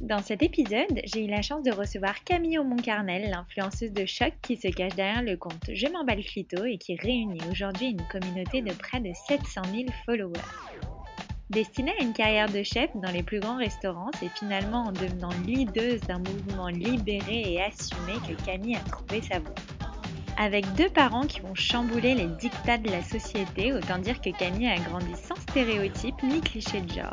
Dans cet épisode, j'ai eu la chance de recevoir Camille Montcarnel, l'influenceuse de choc qui se cache derrière le compte Je m'emballe Clito et qui réunit aujourd'hui une communauté de près de 700 000 followers. Destinée à une carrière de chef dans les plus grands restaurants, c'est finalement en devenant leaduse d'un mouvement libéré et assumé que Camille a trouvé sa voie. Avec deux parents qui ont chamboulé les dictats de la société, autant dire que Camille a grandi sans stéréotypes ni clichés de genre.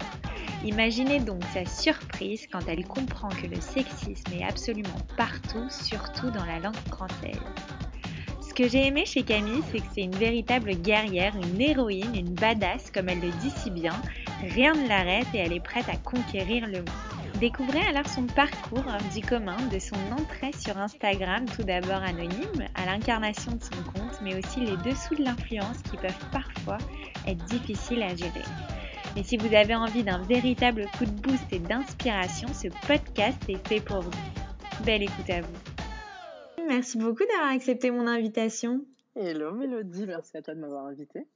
Imaginez donc sa surprise quand elle comprend que le sexisme est absolument partout, surtout dans la langue française. Ce que j'ai aimé chez Camille, c'est que c'est une véritable guerrière, une héroïne, une badass, comme elle le dit si bien. Rien ne l'arrête et elle est prête à conquérir le monde. Découvrez alors son parcours hors du commun, de son entrée sur Instagram, tout d'abord anonyme, à l'incarnation de son compte, mais aussi les dessous de l'influence qui peuvent parfois être difficiles à gérer. Et si vous avez envie d'un véritable coup de boost et d'inspiration, ce podcast est fait pour vous. Belle écoute à vous. Merci beaucoup d'avoir accepté mon invitation. Hello Mélodie, merci à toi de m'avoir invité.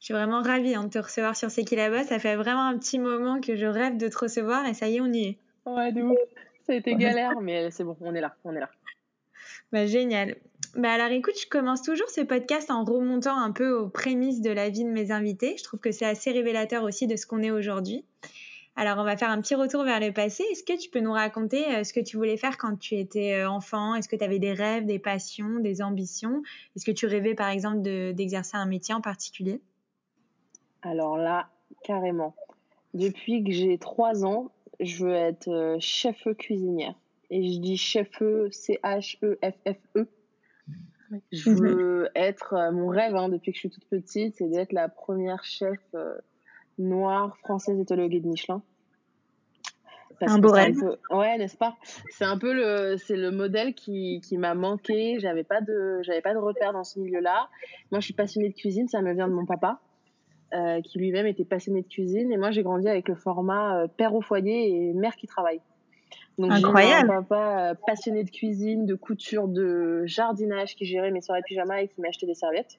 Je suis vraiment ravie hein, de te recevoir sur C'est qui là-bas. Ça fait vraiment un petit moment que je rêve de te recevoir et ça y est, on y est. Ouais, de ouf. Ça a été galère, mais c'est bon, on est là, on est là. Bah, génial. Bah alors écoute, je commence toujours ce podcast en remontant un peu aux prémices de la vie de mes invités. Je trouve que c'est assez révélateur aussi de ce qu'on est aujourd'hui. Alors on va faire un petit retour vers le passé. Est-ce que tu peux nous raconter euh, ce que tu voulais faire quand tu étais euh, enfant? Est-ce que tu avais des rêves, des passions, des ambitions? Est-ce que tu rêvais par exemple d'exercer un métier en particulier? Alors là, carrément. Depuis que j'ai trois ans, je veux être euh, chef cuisinière. Et je dis chef-e, C-H-E-F-F-E. Je mhm. veux être, euh, mon rêve hein, depuis que je suis toute petite, c'est d'être la première chef euh, noire française éthologuée de Michelin. un beau rêve. Ouais, n'est-ce pas? C'est un peu le, c'est le modèle qui, qui m'a manqué. J'avais pas de, j'avais pas de repère dans ce milieu-là. Moi, je suis passionnée de cuisine, ça me vient de mon papa, euh, qui lui-même était passionné de cuisine. Et moi, j'ai grandi avec le format père au foyer et mère qui travaille. Donc j'ai un papa euh, passionné de cuisine, de couture, de jardinage qui gérait mes soirées pyjama et qui m'achetait des serviettes.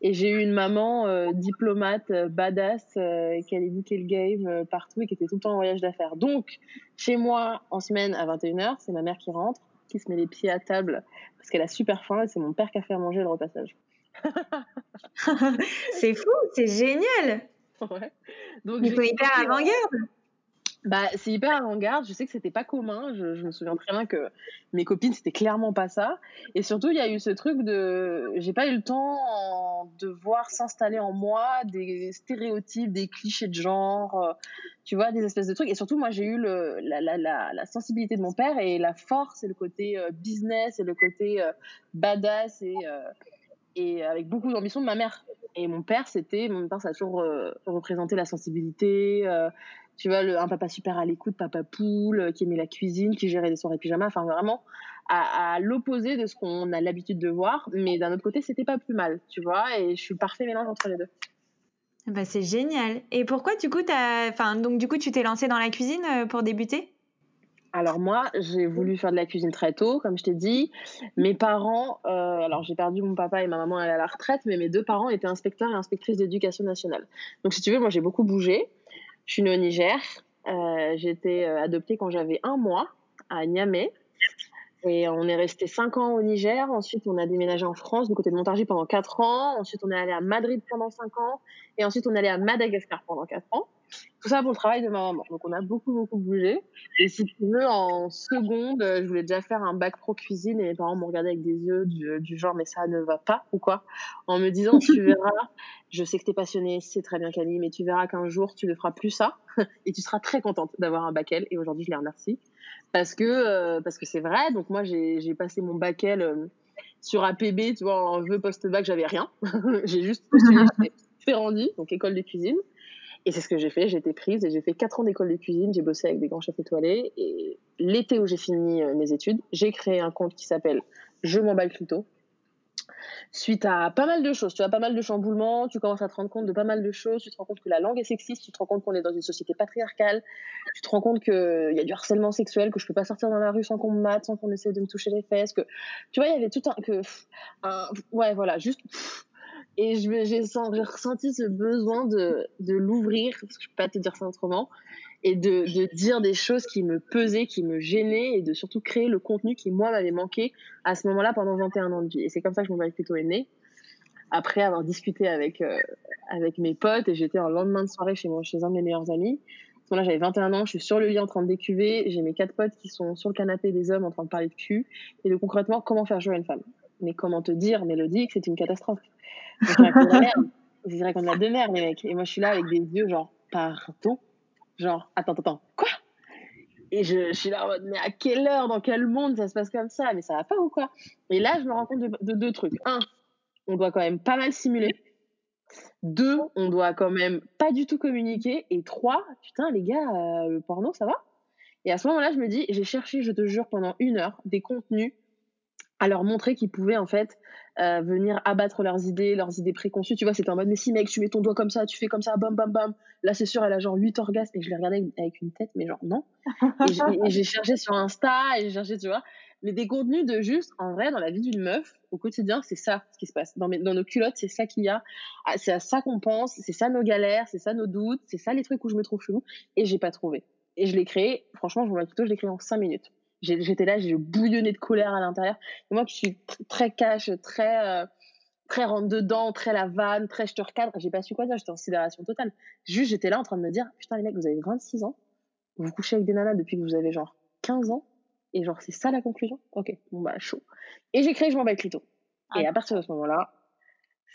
Et j'ai eu une maman euh, diplomate, euh, badass, qui allait niquer le game partout et qui était tout le temps en voyage d'affaires. Donc, chez moi, en semaine à 21h, c'est ma mère qui rentre, qui se met les pieds à table parce qu'elle a super faim et c'est mon père qui a fait à manger le repassage. c'est fou, c'est génial. Ouais. Donc, Il faut hyper avant-garde bah, c'est hyper avant-garde. Je sais que c'était pas commun. Je, me souviens très bien que mes copines, c'était clairement pas ça. Et surtout, il y a eu ce truc de, j'ai pas eu le temps de voir s'installer en moi des stéréotypes, des clichés de genre, euh, tu vois, des espèces de trucs. Et surtout, moi, j'ai eu le, la, la, la, la, sensibilité de mon père et la force et le côté euh, business et le côté euh, badass et, et avec beaucoup d'ambition de ma mère. Et mon père, c'était, mon père, ça a toujours représenté la sensibilité, tu vois, le, un papa super à l'écoute, papa poule, euh, qui aimait la cuisine, qui gérait des soirées pyjama, enfin vraiment à, l'opposé de ce qu'on a l'habitude de voir. Mais d'un autre côté, c'était pas plus mal, tu vois, et je suis le parfait mélange entre les deux. Bah, c'est génial. Et pourquoi, du coup, as... Enfin, donc, du coup, tu t'es lancée dans la cuisine euh, pour débuter? Alors moi, j'ai voulu faire de la cuisine très tôt, comme je t'ai dit. Mes parents, euh, alors j'ai perdu mon papa et ma maman elle est à la retraite, mais mes deux parents étaient inspecteurs et inspectrices d'éducation nationale. Donc si tu veux, moi j'ai beaucoup bougé. Je suis née au Niger. Euh, j'ai été euh, adoptée quand j'avais un mois à Niamey. Et on est resté cinq ans au Niger. Ensuite, on a déménagé en France, du côté de Montargis pendant quatre ans. Ensuite, on est allé à Madrid pendant cinq ans. Et ensuite, on est allé à Madagascar pendant quatre ans. Tout ça pour le travail de ma maman. Donc, on a beaucoup, beaucoup bougé. Et si tu veux, en seconde, je voulais déjà faire un bac pro cuisine et mes parents m'ont regardé avec des yeux du, du, genre, mais ça ne va pas ou quoi? En me disant, tu verras, je sais que tu es passionnée, c'est très bien Camille, mais tu verras qu'un jour, tu ne feras plus ça et tu seras très contente d'avoir un bac L. Et aujourd'hui, je les remercie parce que euh, parce que c'est vrai. Donc moi, j'ai passé mon bac L euh, sur APB, tu vois, en vœu post-bac, j'avais rien. j'ai juste postulé, rendu donc école de cuisine. Et c'est ce que j'ai fait, j'ai été prise et j'ai fait 4 ans d'école de cuisine, j'ai bossé avec des grands chefs étoilés. Et l'été où j'ai fini euh, mes études, j'ai créé un compte qui s'appelle Je m'emballe Clito. Suite à pas mal de choses, tu as pas mal de chamboulements, tu commences à te rendre compte de pas mal de choses, tu te rends compte que la langue est sexiste, tu te rends compte qu'on est dans une société patriarcale, tu te rends compte qu'il y a du harcèlement sexuel, que je peux pas sortir dans la rue sans qu'on me mate, sans qu'on essaie de me toucher les fesses, que tu vois, il y avait tout un que un, ouais voilà, juste et j'ai ressenti ce besoin de, l'ouvrir, parce que je peux pas te dire ça autrement, et de, dire des choses qui me pesaient, qui me gênaient, et de surtout créer le contenu qui, moi, m'avait manqué à ce moment-là pendant 21 ans de vie. Et c'est comme ça que mon mari plutôt est né. Après avoir discuté avec, euh, mes potes, et j'étais en lendemain de soirée chez, un de mes meilleurs amis. À ce moment-là, j'avais 21 ans, je suis sur le lit en train de décuver, j'ai mes quatre potes qui sont sur le canapé des hommes en train de parler de cul, et de concrètement, comment faire jouer une femme? Mais comment te dire, Mélodie, que c'est une catastrophe? Je raconte de la la de merde, les mecs. Et moi, je suis là avec des yeux genre, pardon Genre, attends, attends, quoi? Et je, je, suis là en mode, mais à quelle heure, dans quel monde ça se passe comme ça? Mais ça va pas ou quoi? Et là, je me rends compte de, de, deux trucs. Un, on doit quand même pas mal simuler. Deux, on doit quand même pas du tout communiquer. Et trois, putain, les gars, euh, le porno, ça va? Et à ce moment-là, je me dis, j'ai cherché, je te jure, pendant une heure, des contenus à leur montrer qu'ils pouvaient en fait euh, venir abattre leurs idées, leurs idées préconçues. Tu vois, c'était en mode, mais si mec, tu mets ton doigt comme ça, tu fais comme ça, bam bam bam. Là, c'est sûr, elle a genre 8 orgasmes. Et je l'ai regardé avec une tête, mais genre non. Et j'ai cherché sur Insta, et j'ai cherché, tu vois, mais des contenus de juste, en vrai, dans la vie d'une meuf, au quotidien, c'est ça ce qui se passe. Dans, nos culottes, c'est ça qu'il y a. Ah, c'est à ça qu'on pense, c'est ça nos galères, c'est ça nos doutes, c'est ça les trucs où je me trouve chelou. Et j'ai pas trouvé. Et je l'ai créé, franchement, je vous plutôt, je l'ai créé en 5 minutes j'étais là, j'ai bouillonné de colère à l'intérieur. Et moi qui suis très cash, très, euh, très rentre dedans, très la vanne, très je te recadre, j'ai pas su quoi dire, j'étais en sidération totale. Juste, j'étais là en train de me dire, putain les mecs, vous avez 26 ans, vous couchez avec des nanas depuis que vous avez genre 15 ans, et genre c'est ça la conclusion? Ok, bon bah chaud. Et j'ai créé Je m'en bats Clito. et à partir de ce moment-là,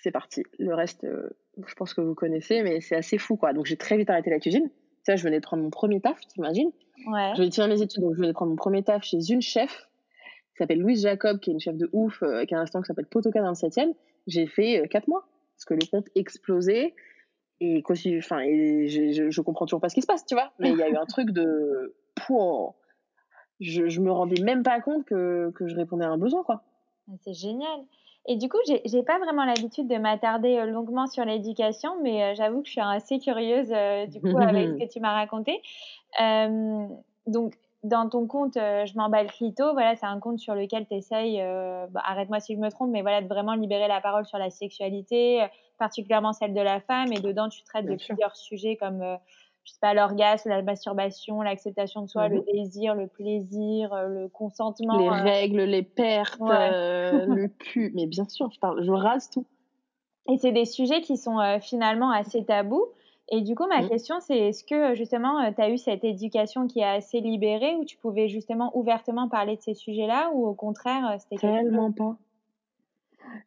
c'est parti. Le reste, euh, je pense que vous connaissez, mais c'est assez fou quoi. Donc j'ai très vite arrêté la cuisine. Ça, je venais de prendre mon premier taf, t'imagines? Ouais. Je vais mes études, donc je venais de prendre mon premier taf chez une chef qui s'appelle Louise Jacob, qui est une chef de ouf, euh, qui a un restaurant qui s'appelle Potoka dans le 7 J'ai fait euh, 4 mois parce que le compte explosait. Et, enfin, et je, je, comprends toujours pas ce qui se passe, tu vois. Mais il y a eu un truc de. Pouah, je, je me rendais même pas compte que, que je répondais à un besoin, quoi. C'est génial. Et du coup, j'ai pas vraiment l'habitude de m'attarder euh, longuement sur l'éducation, mais euh, j'avoue que je suis assez curieuse euh, du coup avec ce que tu m'as raconté. donc, dans ton compte Je m'emballe clito, voilà, c'est un compte sur lequel tu essayes, bah, arrête-moi si je me trompe, mais voilà, de vraiment libérer la parole sur la sexualité, particulièrement celle de la femme, et dedans tu traites de plusieurs sujets comme je sais pas, l'orgasme, la masturbation, l'acceptation de soi, le mhm. désir, le plaisir, euh, le consentement. Les euh. règles, les pertes, euh, le cul. Mais bien sûr, je, parle, je rase tout. Et c'est des sujets qui sont finalement assez tabous. Et du coup, ma mhm. question, c'est est-ce que justement, tu as eu cette éducation qui est assez libérée, où tu pouvais justement ouvertement parler de ces sujets-là, ou au contraire, c'était Tellement pas.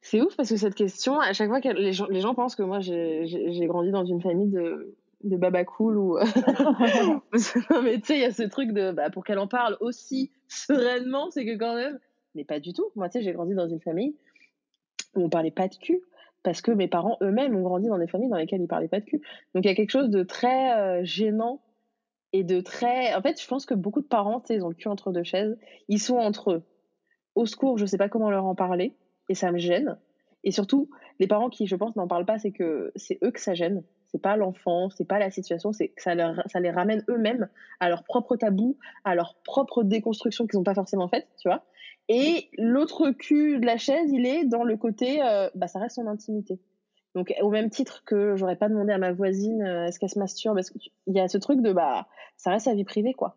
C'est ouf parce que cette question, à chaque fois que les gens, les gens pensent que moi j'ai grandi dans une famille de, de baba cool ou non mais tu sais il y a ce truc de bah, pour qu'elle en parle aussi sereinement c'est que quand même mais pas du tout. Moi tu sais j'ai grandi dans une famille où on parlait pas de cul parce que mes parents eux-mêmes ont grandi dans des familles dans lesquelles ils parlaient pas de cul. Donc il y a quelque chose de très euh, gênant et de très en fait je pense que beaucoup de parents tu sais ils ont le cul entre deux chaises. Ils sont entre eux au secours je sais pas comment leur en parler et ça me gêne. Et surtout les parents qui je pense n'en parlent pas c'est que c'est eux que ça gêne c'est pas l'enfant, c'est pas la situation, c'est ça, ça les ramène eux-mêmes à leur propre tabou, à leur propre déconstruction qu'ils n'ont pas forcément faite, tu vois. Et l'autre cul de la chaise, il est dans le côté, euh, bah ça reste son intimité. Donc au même titre que j'aurais pas demandé à ma voisine euh, est-ce qu'elle se masturbe, parce qu'il y a ce truc de bah ça reste sa vie privée quoi.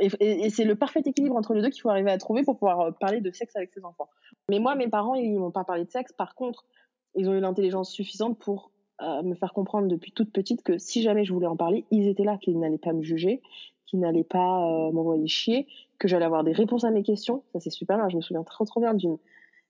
Et, et, c'est le parfait équilibre entre les deux qu'il faut arriver à trouver pour pouvoir euh, parler de sexe avec ses enfants. Mais moi, mes parents, ils m'ont pas parlé de sexe. Par contre, ils ont eu l'intelligence suffisante pour me faire comprendre depuis toute petite que si jamais je voulais en parler, ils étaient là, qu'ils n'allaient pas me juger, qu'ils n'allaient pas euh, m'envoyer chier, que j'allais avoir des réponses à mes questions. Ça, c'est super. je me souviens trop, trop bien d'une.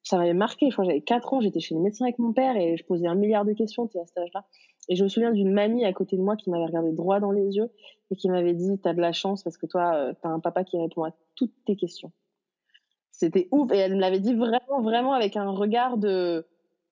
Ça m'avait marqué. Je crois j'avais 4 ans, j'étais chez les médecins avec mon père et je posais un milliard de questions à cet âge-là. Et je me souviens d'une mamie à côté de moi qui m'avait regardé droit dans les yeux et qui m'avait dit T'as de la chance parce que toi, euh, t'as un papa qui répond à toutes tes questions. C'était ouf. Et elle me l'avait dit vraiment, vraiment avec un regard de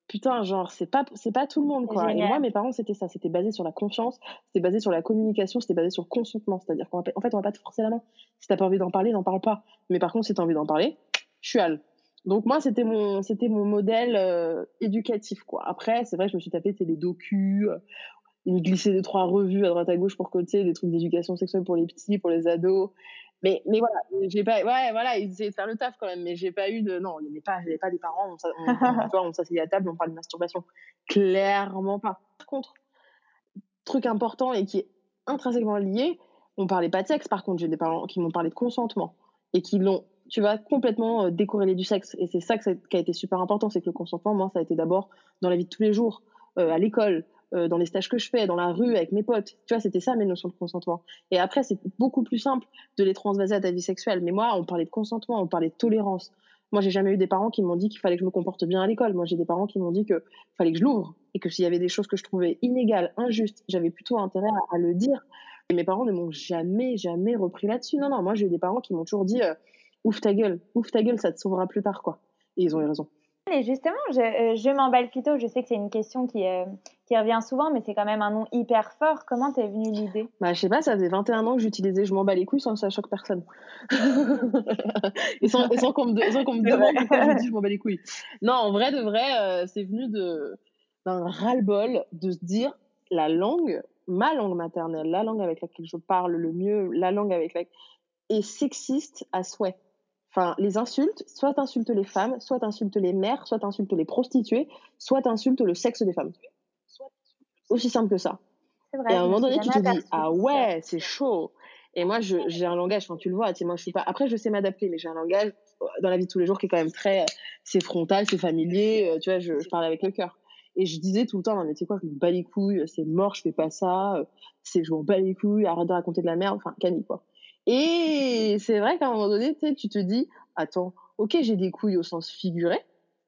putain, genre, c'est pas, c'est pas tout le monde, quoi. Et moi, mes parents, c'était ça. C'était basé sur la confiance, c'était basé sur la communication, c'était basé sur le consentement. C'est-à-dire qu'en fait, on va pas te forcer la main. Si t'as pas envie d'en parler, n'en parle pas. Mais par contre, si t'as envie d'en parler, je suis al. Donc moi, c'était mon, c'était mon modèle euh, éducatif, quoi. Après, c'est vrai, je me suis tapé les docus, euh, il me glissait deux trois revues à droite à gauche pour côté, des trucs d'éducation sexuelle pour les petits, pour les ados. Mais, mais voilà, j'ai pas, ouais, voilà, ils essayaient de faire le taf quand même, mais j'ai pas eu de, non, il n'y avait pas, j'avais pas des parents, on, on, on s'asseyait à table, on parlait de masturbation. Clairement pas. Par contre, truc important et qui est intrinsèquement lié, on parlait pas de sexe, par contre, j'ai des parents qui m'ont parlé de consentement et qui l'ont, tu vois, complètement euh, décorrélé du sexe. Et c'est ça, qui a été super important, c'est que le consentement, moi, ça a été d'abord dans la vie de tous les jours, euh, à l'école, euh, dans les stages que je fais, dans la rue, avec mes potes. Tu vois, c'était ça mes notions de consentement. Et après, c'est beaucoup plus simple de les transvaser à ta vie sexuelle. Mais moi, on parlait de consentement, on parlait de tolérance. Moi, j'ai jamais eu des parents qui m'ont dit qu'il fallait que je me comporte bien à l'école. Moi, j'ai des parents qui m'ont dit qu'il fallait que je l'ouvre et que s'il y avait des choses que je trouvais inégales, injustes, j'avais plutôt intérêt à, le dire. Et mes parents ne m'ont jamais, jamais repris là-dessus. Non, non, moi, j'ai eu des parents qui m'ont toujours dit euh, ouf ta gueule, ouf ta gueule, ça te sauvera plus tard, quoi. Et ils ont eu raison. Et justement, je, euh, je m'emballe plutôt. Je sais que c'est une question qui, euh, qui revient souvent, mais c'est quand même un nom hyper fort. Comment t'es venue l'idée? Bah, je sais pas, ça faisait 21 ans que j'utilisais je m'en bats les couilles sans que ça choque personne. et sans, sans qu'on me, me demande pourquoi je dis je m'en bats les couilles. Non, en vrai de vrai, euh, c'est venu d'un ras-le-bol de se dire la langue, ma langue maternelle, la langue avec laquelle je parle le mieux, la langue avec laquelle est sexiste à souhait. Enfin, les insultes, soit t'insultes les femmes, soit t'insultes les mères, soit t'insultes les prostituées, soit t'insultes le sexe des femmes. Aussi simple que ça. Vrai, et à un moment donné, tu te dis, ah ouais, c'est chaud. Et moi, j'ai un langage, enfin, tu le vois, tu sais, moi, je suis pas, après, je sais m'adapter, mais j'ai un langage euh, dans la vie de tous les jours qui est quand même très, euh, c'est frontal, c'est familier, euh, tu vois, je, je parle avec le cœur. Et je disais tout le temps, mais tu sais quoi, je me bats les couilles, c'est mort, je fais pas ça, c'est, je m'en bats les couilles, arrête de raconter de la merde, enfin, Camille, quoi. Et c'est vrai qu'à un moment donné, tu te dis, attends, ok, j'ai des couilles au sens figuré,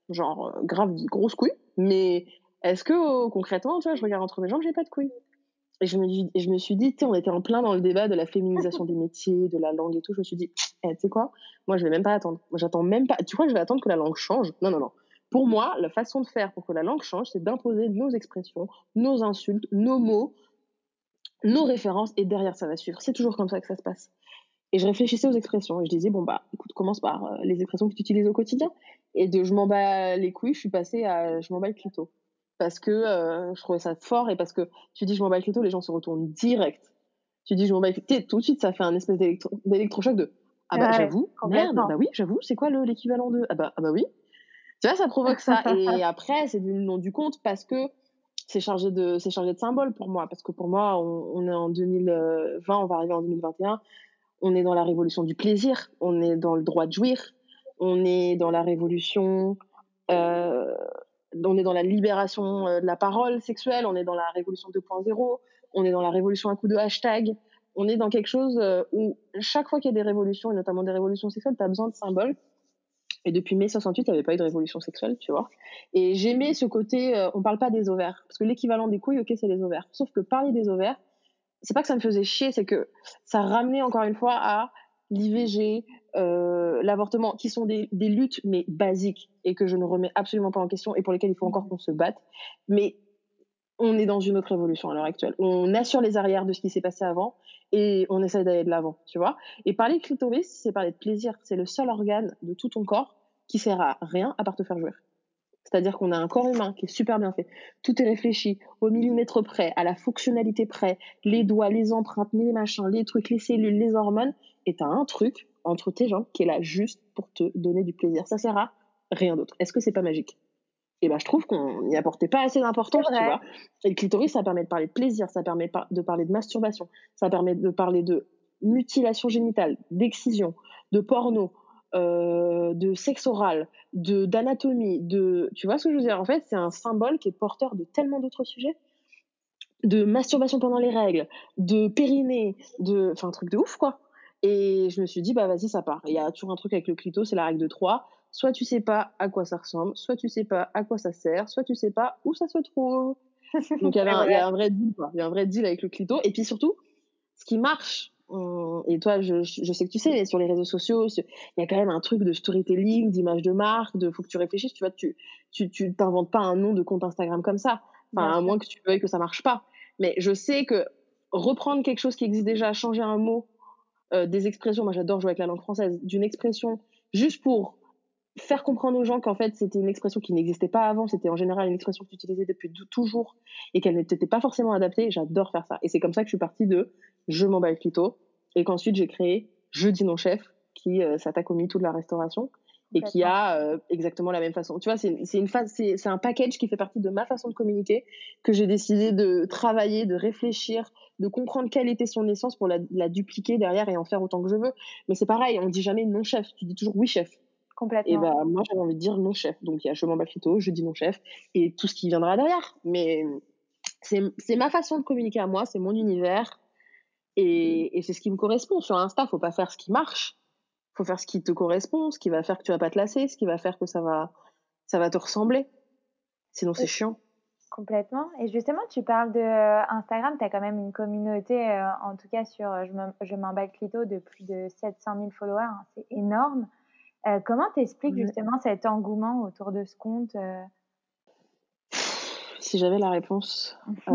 genre euh, grave grosses couilles, mais est-ce que euh, concrètement, tu vois, je regarde entre mes jambes, j'ai pas de couilles? Et je me, suis dit, on était en plein dans le débat de la féminisation des métiers, de la langue et tout. Je me suis dit, eh, tu sais quoi, moi, je vais même pas attendre. J'attends même pas. Tu crois que je vais attendre que la langue change? Non, non, non. Pour moi, la façon de faire pour que la langue change, c'est d'imposer nos expressions, nos insultes, nos mots, nos références, et derrière, ça va suivre. C'est toujours comme ça que ça se passe. Et je réfléchissais aux expressions et je disais, bon, bah, écoute, commence par euh, les expressions que tu utilises au quotidien. Et de je m'en bats les couilles, je suis passée à je m'en bats le clito. Parce que euh, je trouvais ça fort et parce que tu dis je m'en bats le clito, les gens se retournent direct. Tu dis je m'en bats le clito, tout de suite, ça fait un espèce d'électrochoc de ah bah j'avoue, merde, bah oui, j'avoue, c'est quoi l'équivalent de ah bah, ah bah oui. Tu vois, ça provoque ça. et après, c'est du nom du compte parce que c'est chargé de c'est chargé de symboles pour moi parce que pour moi on, on, est en 2020 on va arriver en 2021 on est dans la révolution du plaisir, on est dans le droit de jouir, on est dans la révolution, euh, on est dans la libération euh, de la parole sexuelle, on est dans la révolution 2.0, on est dans la révolution à coup de hashtag, on est dans quelque chose euh, où chaque fois qu'il y a des révolutions, et notamment des révolutions sexuelles, tu as besoin de symboles. Et depuis mai 68, il n'y avait pas eu de révolution sexuelle, tu vois. Et j'aimais ce côté, on parle pas des ovaires. Parce que l'équivalent des couilles, ok, c'est les ovaires. Sauf que parler des ovaires, c'est pas que ça me faisait chier, c'est que ça ramenait encore une fois à l'IVG, euh, l'avortement, qui sont des, luttes mais basiques et que je ne remets absolument pas en question et pour lesquelles il faut encore qu'on se batte. Mais on est dans une autre évolution à l'heure actuelle. On assure les arrières de ce qui s'est passé avant et on essaie d'aller de l'avant, tu vois. Et parler de clitoris, c'est parler de plaisir. C'est le seul organe de tout ton corps qui sert à rien à part te faire jouir. C'est-à-dire qu'on a un corps humain qui est super bien fait. Tout est réfléchi au millimètre près, à la fonctionnalité près, les doigts, les empreintes, les machins, les trucs, les cellules, les hormones. Et t'as un truc entre tes jambes qui est là juste pour te donner du plaisir. Ça sert à rien d'autre. Est-ce que c'est pas magique? Et ben, je trouve qu'on n'y apportait pas assez d'importance, tu vois. Et le clitoris, ça permet de parler de plaisir, ça permet de parler de masturbation, ça permet de parler de mutilation génitale, d'excision, de porno, euh, de sexe oral, de d'anatomie, de tu vois ce que je veux dire? En fait, c'est un symbole qui est porteur de tellement d'autres sujets, de masturbation pendant les règles, de périnée, de enfin un truc de ouf quoi. Et je me suis dit bah vas-y ça part. Il y a toujours un truc avec le clito, c'est la règle de 3. Soit tu sais pas à quoi ça ressemble, soit tu sais pas à quoi ça sert, soit tu sais pas où ça se trouve. Donc il y, a un, vrai deal quoi. Il y a un vrai deal avec le clito. Et puis surtout, ce qui marche et toi, je, je sais que tu sais, mais sur les réseaux sociaux, il y a quand même un truc de storytelling, d'image de marque, de faut que tu réfléchisses, tu vois, tu tu tu t'inventes pas un nom de compte Instagram comme ça. Enfin, à moins que tu veuilles que ça marche pas. Mais je sais que reprendre quelque chose qui existe déjà, changer un mot, euh, des expressions, moi j'adore jouer avec la langue française, d'une expression juste pour faire comprendre aux gens qu'en fait c'était une expression qui n'existait pas avant, c'était en général une expression que tu utilisais depuis toujours et qu'elle n'était pas forcément adaptée, j'adore faire ça. Et c'est comme ça que je suis partie de je m'emballe plutôt et qu'ensuite j'ai créé Je dis non chef qui euh, s'attaque au MeToo de la restauration et qui a euh, exactement la même façon. Tu vois, c'est une phase, c'est un package qui fait partie de ma façon de communiquer que j'ai décidé de travailler, de réfléchir, de comprendre quelle était son essence pour la, la dupliquer derrière et en faire autant que je veux. Mais c'est pareil, on dit jamais non chef, tu dis toujours oui chef. Complètement. Et bah moi j'avais envie de dire non chef. Donc il y a je m'en je dis non chef et tout ce qui viendra derrière. Mais c'est ma façon de communiquer à moi, c'est mon univers et, et c'est ce qui me correspond. Sur Insta, faut pas faire ce qui marche faut faire ce qui te correspond, ce qui va faire que tu vas pas te lasser, ce qui va faire que ça va, ça va te ressembler. Sinon, c'est chiant. Complètement. Et justement, tu parles de euh, Instagram, tu as quand même une communauté, euh, en tout cas sur euh, Je m'emballe Clito, de plus de 700 000 followers. Hein, c'est énorme. Comment t'expliques justement cet engouement autour de ce compte Si j'avais la réponse,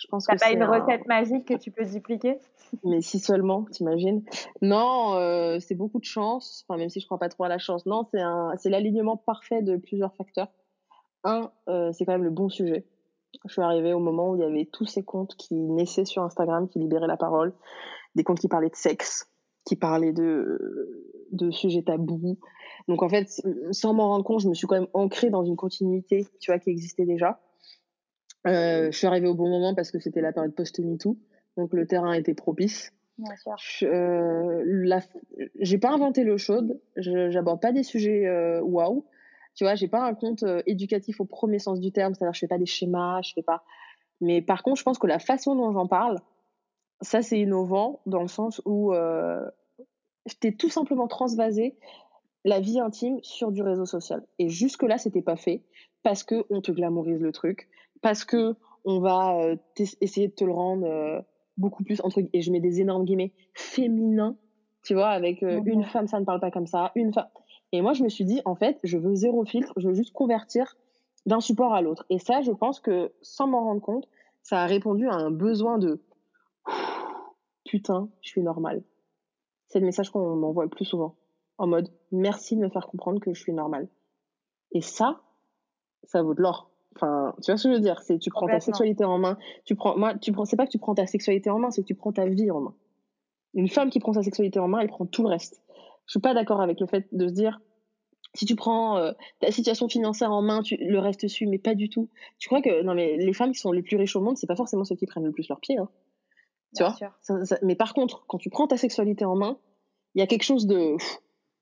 je pense T'as pas une recette magique que tu peux dupliquer? Mais si seulement, t'imagines Non, euh, c'est beaucoup de chance. Enfin, même si je crois pas trop à la chance. Non, c'est un, c'est l'alignement parfait de plusieurs facteurs. Un, euh, c'est quand même le bon sujet. Je suis arrivée au moment où il y avait tous ces comptes qui naissaient sur Instagram, qui libéraient la parole, des comptes qui parlaient de sexe, qui parlaient de de sujets tabous. Donc en fait, sans m'en rendre compte, je me suis quand même ancrée dans une continuité, tu vois, qui existait déjà. Euh, je suis arrivée au bon moment parce que c'était la période post-MeToo, donc le terrain était propice. Bien sûr. Euh, j'ai pas inventé l'eau chaude, j'aborde pas des sujets euh, waouh. Tu vois, j'ai pas un compte euh, éducatif au premier sens du terme, c'est-à-dire je fais pas des schémas, je fais pas. Mais par contre, je pense que la façon dont j'en parle, ça c'est innovant dans le sens où euh, j'étais tout simplement transvasée la vie intime sur du réseau social. Et jusque là, c'était pas fait parce que on te glamourise le truc, parce que on va euh, essayer de te le rendre euh, beaucoup plus entre et je mets des énormes guillemets féminin, tu vois, avec euh, une femme ça ne parle pas comme ça, une femme. Et moi je me suis dit en fait, je veux zéro filtre, je veux juste convertir d'un support à l'autre. Et ça, je pense que sans m'en rendre compte, ça a répondu à un besoin de putain, je suis normale. C'est le message qu'on m'envoie le plus souvent en mode merci de me faire comprendre que je suis normale. Et ça, ça vaut de l'or. Enfin, tu vois ce que je veux dire? C'est tu prends ta sexualité en main. Tu prends, moi, tu prends, c'est pas que tu prends ta sexualité en main, c'est que tu prends ta vie en main. Une femme qui prend sa sexualité en main, elle prend tout le reste. Je suis pas d'accord avec le fait de se dire si tu prends euh, ta situation financière en main, tu, le reste suit, mais pas du tout. Tu crois que non mais les femmes qui sont les plus riches au monde, c'est pas forcément ceux qui prennent le plus leurs pieds. Hein. Tu vois Mais par contre, quand tu prends ta sexualité en main, il y a quelque chose de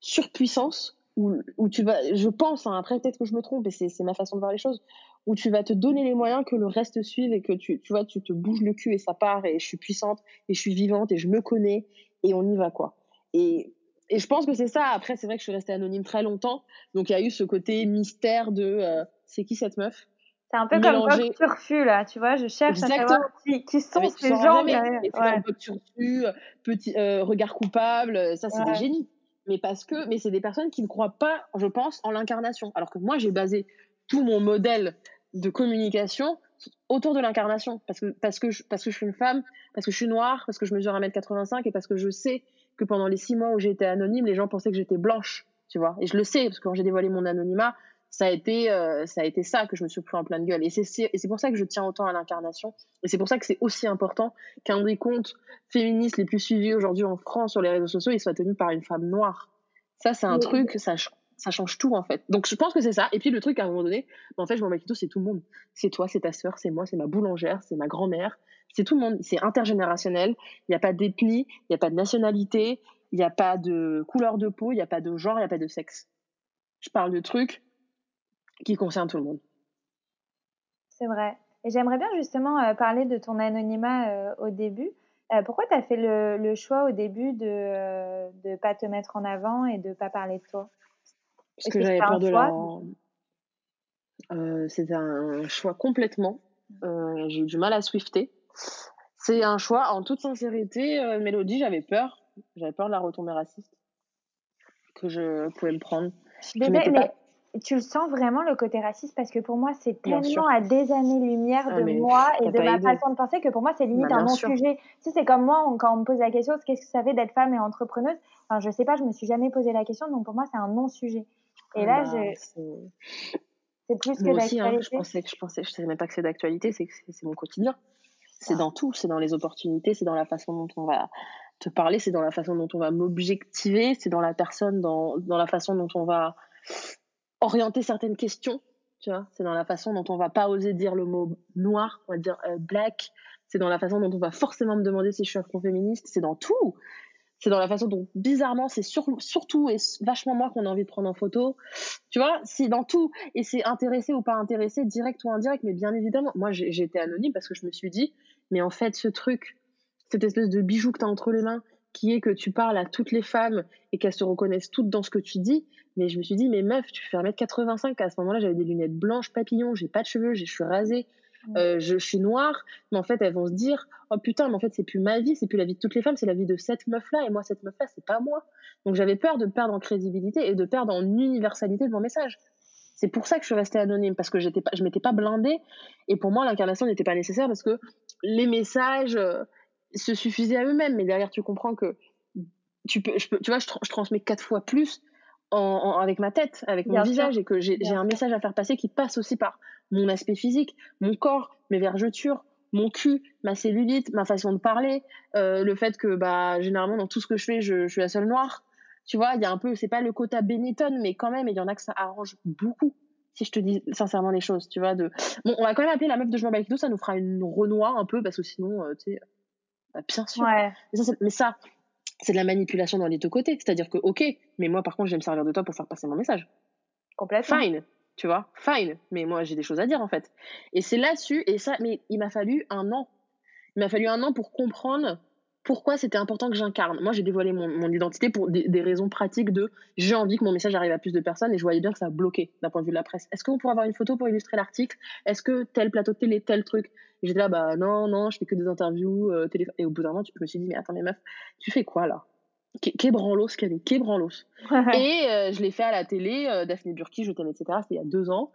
surpuissance où, où tu vas, je pense, hein, après peut-être que je me trompe et c'est ma façon de voir les choses, où tu vas te donner les moyens que le reste suive et que tu, tu vois, tu te bouges le cul et ça part et je suis puissante et je suis vivante et je me connais et on y va quoi. Et, et je pense que c'est ça. Après, c'est vrai que je suis restée anonyme très longtemps, donc il y a eu ce côté mystère de euh, c'est qui cette meuf? C'est un peu comme Bob Turfu, là, tu vois, je cherche à savoir qui, qui sont ces gens derrière. Ouais. Bob Turfu, petit euh, regard coupable, ça c'est des génies mais parce que, mais c'est des personnes qui ne croient pas, je pense, en l'incarnation. Alors que moi, j'ai basé tout mon modèle de communication autour de l'incarnation parce que parce que je, parce que je suis une femme, parce que je suis noire, parce que je mesure 1m85 et parce que je sais que pendant les six mois où j'étais anonyme, les gens pensaient que j'étais blanche, tu vois. Et je le sais parce que quand j'ai dévoilé mon anonymat, ça a été euh, ça a été ça que je me suis pris en pleine gueule. Et c'est pour ça que je tiens autant à l'incarnation. Et c'est pour ça que c'est aussi important qu'un des comptes féministes les plus suivis aujourd'hui en France sur les réseaux sociaux il soit tenu par une femme noire. Ça c'est un truc ça ça change tout en fait. Donc je pense que c'est ça. Et puis le truc à un moment donné en fait je m'en tout c'est tout le monde. C'est toi c'est ta sœur c'est moi c'est ma boulangère c'est ma grand-mère. C'est tout le monde. C'est intergénérationnel. Il n'y a pas d'ethnie il n'y a pas de nationalité il n'y a pas de couleur de peau il n'y a pas de genre il n'y a pas de sexe. Je parle de trucs qui concerne tout le monde. C'est vrai. Et j'aimerais bien justement euh, parler de ton anonymat euh, au début. Euh, pourquoi tu as fait le, le, choix au début de ne pas te mettre en avant et de ne pas parler de toi? Parce que, j'avais peur de la... C'était un choix complètement. J'ai eu du mal à swifter. C'est un choix. En toute sincérité, Mélodie, j'avais peur. J'avais peur de la retombée raciste que je pouvais me prendre. Tu le sens vraiment le côté raciste parce que pour moi c'est tellement à des années-lumière ah, de moi et de ma façon de penser que pour moi c'est limite bah, un non-sujet. Tu sais, c'est comme moi quand on me pose la question qu'est-ce que ça fait d'être femme et entrepreneuse? Enfin, je sais pas, je me suis jamais posé la question donc pour moi c'est un non-sujet. Et là, bah, je. C'est plus que d'actualité. Hein, je pensais que je pensais, je savais même pas que c'est d'actualité, c'est c'est mon quotidien. C'est dans tout, c'est dans les opportunités, c'est dans la façon dont on va te parler, c'est dans la façon dont on va m'objectiver, c'est dans la personne, dans, dans la façon dont on va orienter certaines questions, tu vois. C'est dans la façon dont on va pas oser dire le mot noir, on va dire euh, black. C'est dans la façon dont on va forcément me demander si je suis afro-féministe. C'est dans tout. C'est dans la façon dont, bizarrement, c'est surtout et vachement moi qu'on a envie de prendre en photo. Tu vois, c'est dans tout. Et c'est intéressé ou pas intéressé, direct ou indirect. Mais bien évidemment, moi, été anonyme parce que je me suis dit, mais en fait, ce truc, cette espèce de bijou que tu as entre les mains, qui est que tu parles à toutes les femmes et qu'elles se reconnaissent toutes dans ce que tu dis. Mais je me suis dit, mais meuf, tu fais 1m85. À ce moment-là, j'avais des lunettes blanches papillons, j'ai pas de cheveux, je suis rasée, euh, je, suis noire. Mais en fait, elles vont se dire, oh putain, mais en fait, c'est plus ma vie, c'est plus la vie de toutes les femmes, c'est la vie de cette meuf-là. Et moi, cette meuf-là, c'est pas moi. Donc j'avais peur de perdre en crédibilité et de perdre en universalité de mon message. C'est pour ça que je suis restée anonyme, parce que j'étais pas, je m'étais pas blindée. Et pour moi, l'incarnation n'était pas nécessaire parce que les messages, euh, se suffisaient à eux-mêmes. Mais derrière, tu comprends que tu peux, je peux, tu vois, je, transmets quatre fois plus en, avec ma tête, avec mon visage, et que j'ai un message à faire passer qui passe aussi par mon aspect physique, mon corps, mes vergetures, mon cul, ma cellulite, ma façon de parler, euh, le fait que bah généralement dans tout ce que je fais, je, suis la seule noire. Tu vois, il y a un peu, c'est pas le quota Benetton, mais quand même, il y en a que ça arrange beaucoup. Si je te dis sincèrement les choses, tu vois, de bon, on va quand même appeler la meuf de Je m'en ça nous fera une renoir un peu parce que sinon, euh, tu sais, bien sûr. Mais ça, c'est de la manipulation dans les deux côtés. C'est-à-dire que, ok, mais moi, par contre, je vais me servir de toi pour faire passer mon message. Complètement. Fine, tu vois, fine. Mais moi, j'ai des choses à dire, en fait. Et c'est là-dessus, et ça, mais il m'a fallu un an. Il m'a fallu un an pour comprendre pourquoi c'était important que j'incarne. Moi, j'ai dévoilé mon, identité pour des, raisons pratiques de j'ai envie que mon message arrive à plus de personnes et je voyais bien que ça a bloqué d'un point de vue de la presse. Est-ce qu'on pourrait avoir une photo pour illustrer l'article? Est-ce que tel plateau de télé, tel truc? J'étais là, bah non, non, je fais que des interviews, euh, télé... Et au bout d'un moment, je me suis dit, mais attends, mais meuf, tu fais quoi là? Qu'est branlos, Camille? Qu'est branlos? Et euh, je l'ai fait à la télé, euh, Daphné Burki, je t'aime, etc. C'était il y a deux ans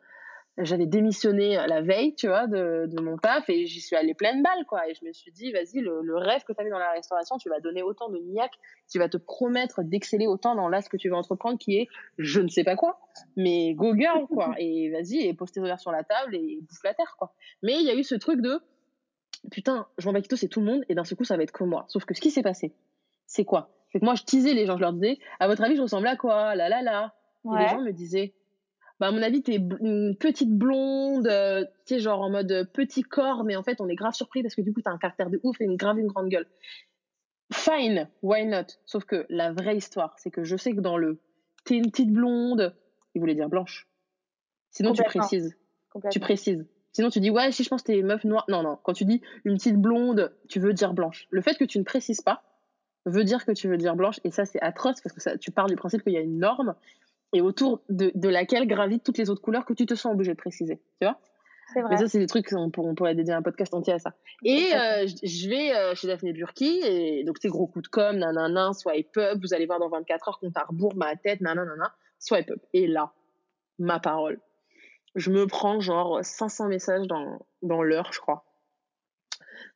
j'avais démissionné la veille, tu vois, de, de mon taf et j'y suis allée pleine balle, quoi. Et je me suis dit, vas-y, le, le, rêve que tu avais dans la restauration, tu vas donner autant de niaque, tu vas te promettre d'exceller autant dans là ce que tu vas entreprendre qui est je ne sais pas quoi, mais go girl, quoi. Et vas-y, et pose tes horaires sur la table et bouffe la terre, quoi. Mais il y a eu ce truc de putain, Jean Baquito, c'est tout le monde et d'un seul coup, ça va être que moi. Sauf que ce qui s'est passé, c'est quoi? C'est que moi, je teasais les gens, je leur disais, à votre avis, je ressemble à quoi? La la la. Et les gens me disaient, bah, à mon avis, t'es une petite blonde, euh, tu sais, genre en mode euh, petit corps, mais en fait, on est grave surpris parce que du coup, t'as un caractère de ouf et une grave une grande gueule. Fine, why not? Sauf que la vraie histoire, c'est que je sais que dans le t'es une petite blonde, il voulait dire blanche. Sinon, tu précises. Tu précises. Sinon, tu dis, ouais, si je pense que t'es meuf noire. Non, non. Quand tu dis une petite blonde, tu veux dire blanche. Le fait que tu ne précises pas veut dire que tu veux dire blanche. Et ça, c'est atroce parce que ça, tu parles du principe qu'il y a une norme et autour de, de, laquelle gravitent toutes les autres couleurs que tu te sens obligé de préciser. Tu vois? C'est vrai. Mais ça, c'est des trucs, on, on, pourrait dédier un podcast entier à ça. Et euh, je vais euh, chez Daphné Burki, et donc, c'est gros coup de com, nanana, swipe up, vous allez voir dans 24 heures, compte à rebours, ma tête, nanana, swipe up. Et là, ma parole. Je me prends genre 500 messages dans, dans l'heure, je crois,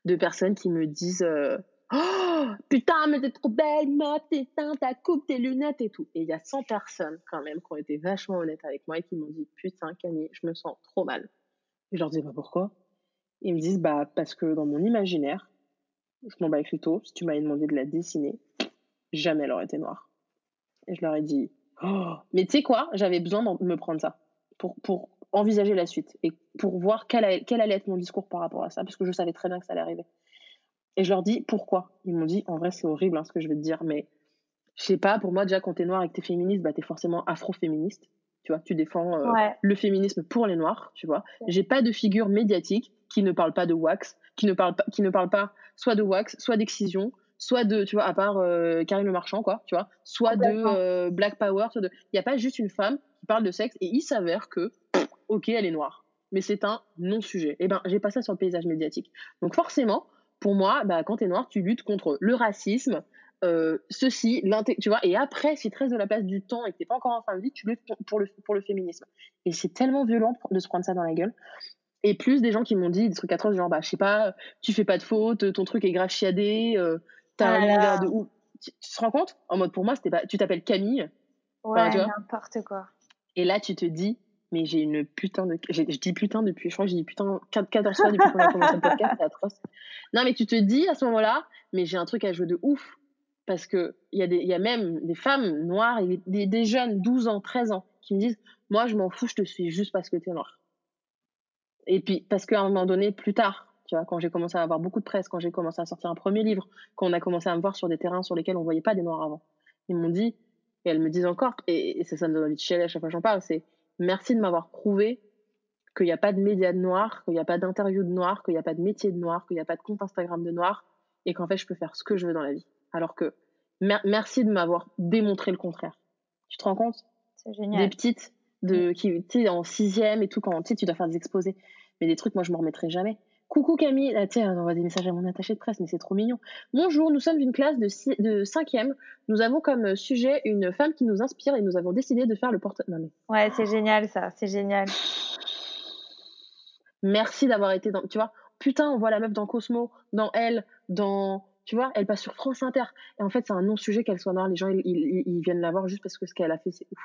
de personnes qui me disent euh, Oh, putain, mais t'es trop belle, meuf, t'es ta coupe, tes lunettes et tout. Et il y a 100 personnes, quand même, qui ont été vachement honnêtes avec moi et qui m'ont dit, putain, Camille, je me sens trop mal. Et je leur dis, bah, pourquoi? Ils me disent, bah, parce que dans mon imaginaire, je m'en bats plutôt, si tu m'avais demandé de la dessiner, jamais elle aurait été noire. Et je leur ai dit, oh, mais tu sais quoi, j'avais besoin de me prendre ça pour, pour envisager la suite et pour voir quel, quel allait être mon discours par rapport à ça, parce que je savais très bien que ça allait arriver. Et je leur dis pourquoi. Ils m'ont dit, en vrai, c'est horrible hein, ce que je vais te dire, mais je sais pas, pour moi, déjà, quand t'es noir et que t'es féministe, bah, t'es forcément afro-féministe. Tu vois, tu défends euh, le féminisme pour les noirs, tu vois. J'ai pas de figure médiatique qui ne parle pas de wax, qui ne parle pas, qui ne parle pas soit de wax, soit d'excision, soit de, tu vois, à part euh, Karine Le Marchand, quoi, tu vois, soit de euh, Black Power, soit de. Il n'y a pas juste une femme qui parle de sexe et il s'avère que, ok, elle est noire, mais c'est un non-sujet. Et eh ben, j'ai pas ça sur le paysage médiatique. Donc forcément, pour moi, bah, quand t'es noir, tu luttes contre le racisme, euh, ceci, tu vois. Et après, si tu restes de la place du temps et que t'es pas encore en fin de vie, tu luttes pour le, pour le féminisme. Et c'est tellement violent de se prendre ça dans la gueule. Et plus des gens qui m'ont dit des trucs atroces, genre, bah, je sais pas, tu fais pas de faute, ton truc est grave chiadé, euh, t'as un univers de ouf. Tu, te rends compte? En mode, pour moi, c'était pas, tu t'appelles Camille. Ouais, n'importe quoi. Et là, tu te dis, mais j'ai une putain de. Je dis putain depuis, je crois que j'ai dit putain 14 fois depuis qu'on a commencé le podcast, c'est atroce. Non, mais tu te dis à ce moment-là, mais j'ai un truc à jouer de ouf. Parce qu'il y, a y a même des femmes noires et des, jeunes, 12 ans, 13 ans, qui me disent Moi, je m'en fous, je te suis juste parce que t'es noir. Et puis, parce qu'à un moment donné, plus tard, tu vois, quand j'ai commencé à avoir beaucoup de presse, quand j'ai commencé à sortir un premier livre, quand on a commencé à me voir sur des terrains sur lesquels on voyait pas des noirs avant, ils m'ont dit, et elles me disent encore, et, ça, ça me donne envie de chialer à chaque fois que j'en parle, c'est merci de m'avoir prouvé qu'il n'y a pas de médias de noirs, qu'il n'y a pas d'interview de noirs, qu'il n'y a pas de métier de noirs, qu'il n'y a pas de compte Instagram de noirs, et qu'en fait, je peux faire ce que je veux dans la vie. Alors que, merci de m'avoir démontré le contraire. Tu te rends compte? C'est génial. Des petites, de, qui, tu sais, en sixième et tout, quand tu dois faire des exposés. Mais des trucs, moi, je me remettrai jamais. Coucou Camille, ah, tiens, on envoie des messages à mon attaché de presse, mais c'est trop mignon. Bonjour, nous sommes une classe de, de cinquième. Nous avons comme sujet une femme qui nous inspire et nous avons décidé de faire le porte. Non mais. Ouais, c'est génial ça, c'est génial. Merci d'avoir été dans. Tu vois, putain, on voit la meuf dans Cosmo, dans Elle, dans. Tu vois, elle passe sur France Inter. Et en fait, c'est un non-sujet qu'elle soit noire. Les gens, ils, ils viennent la voir juste parce que ce qu'elle a fait, c'est ouf.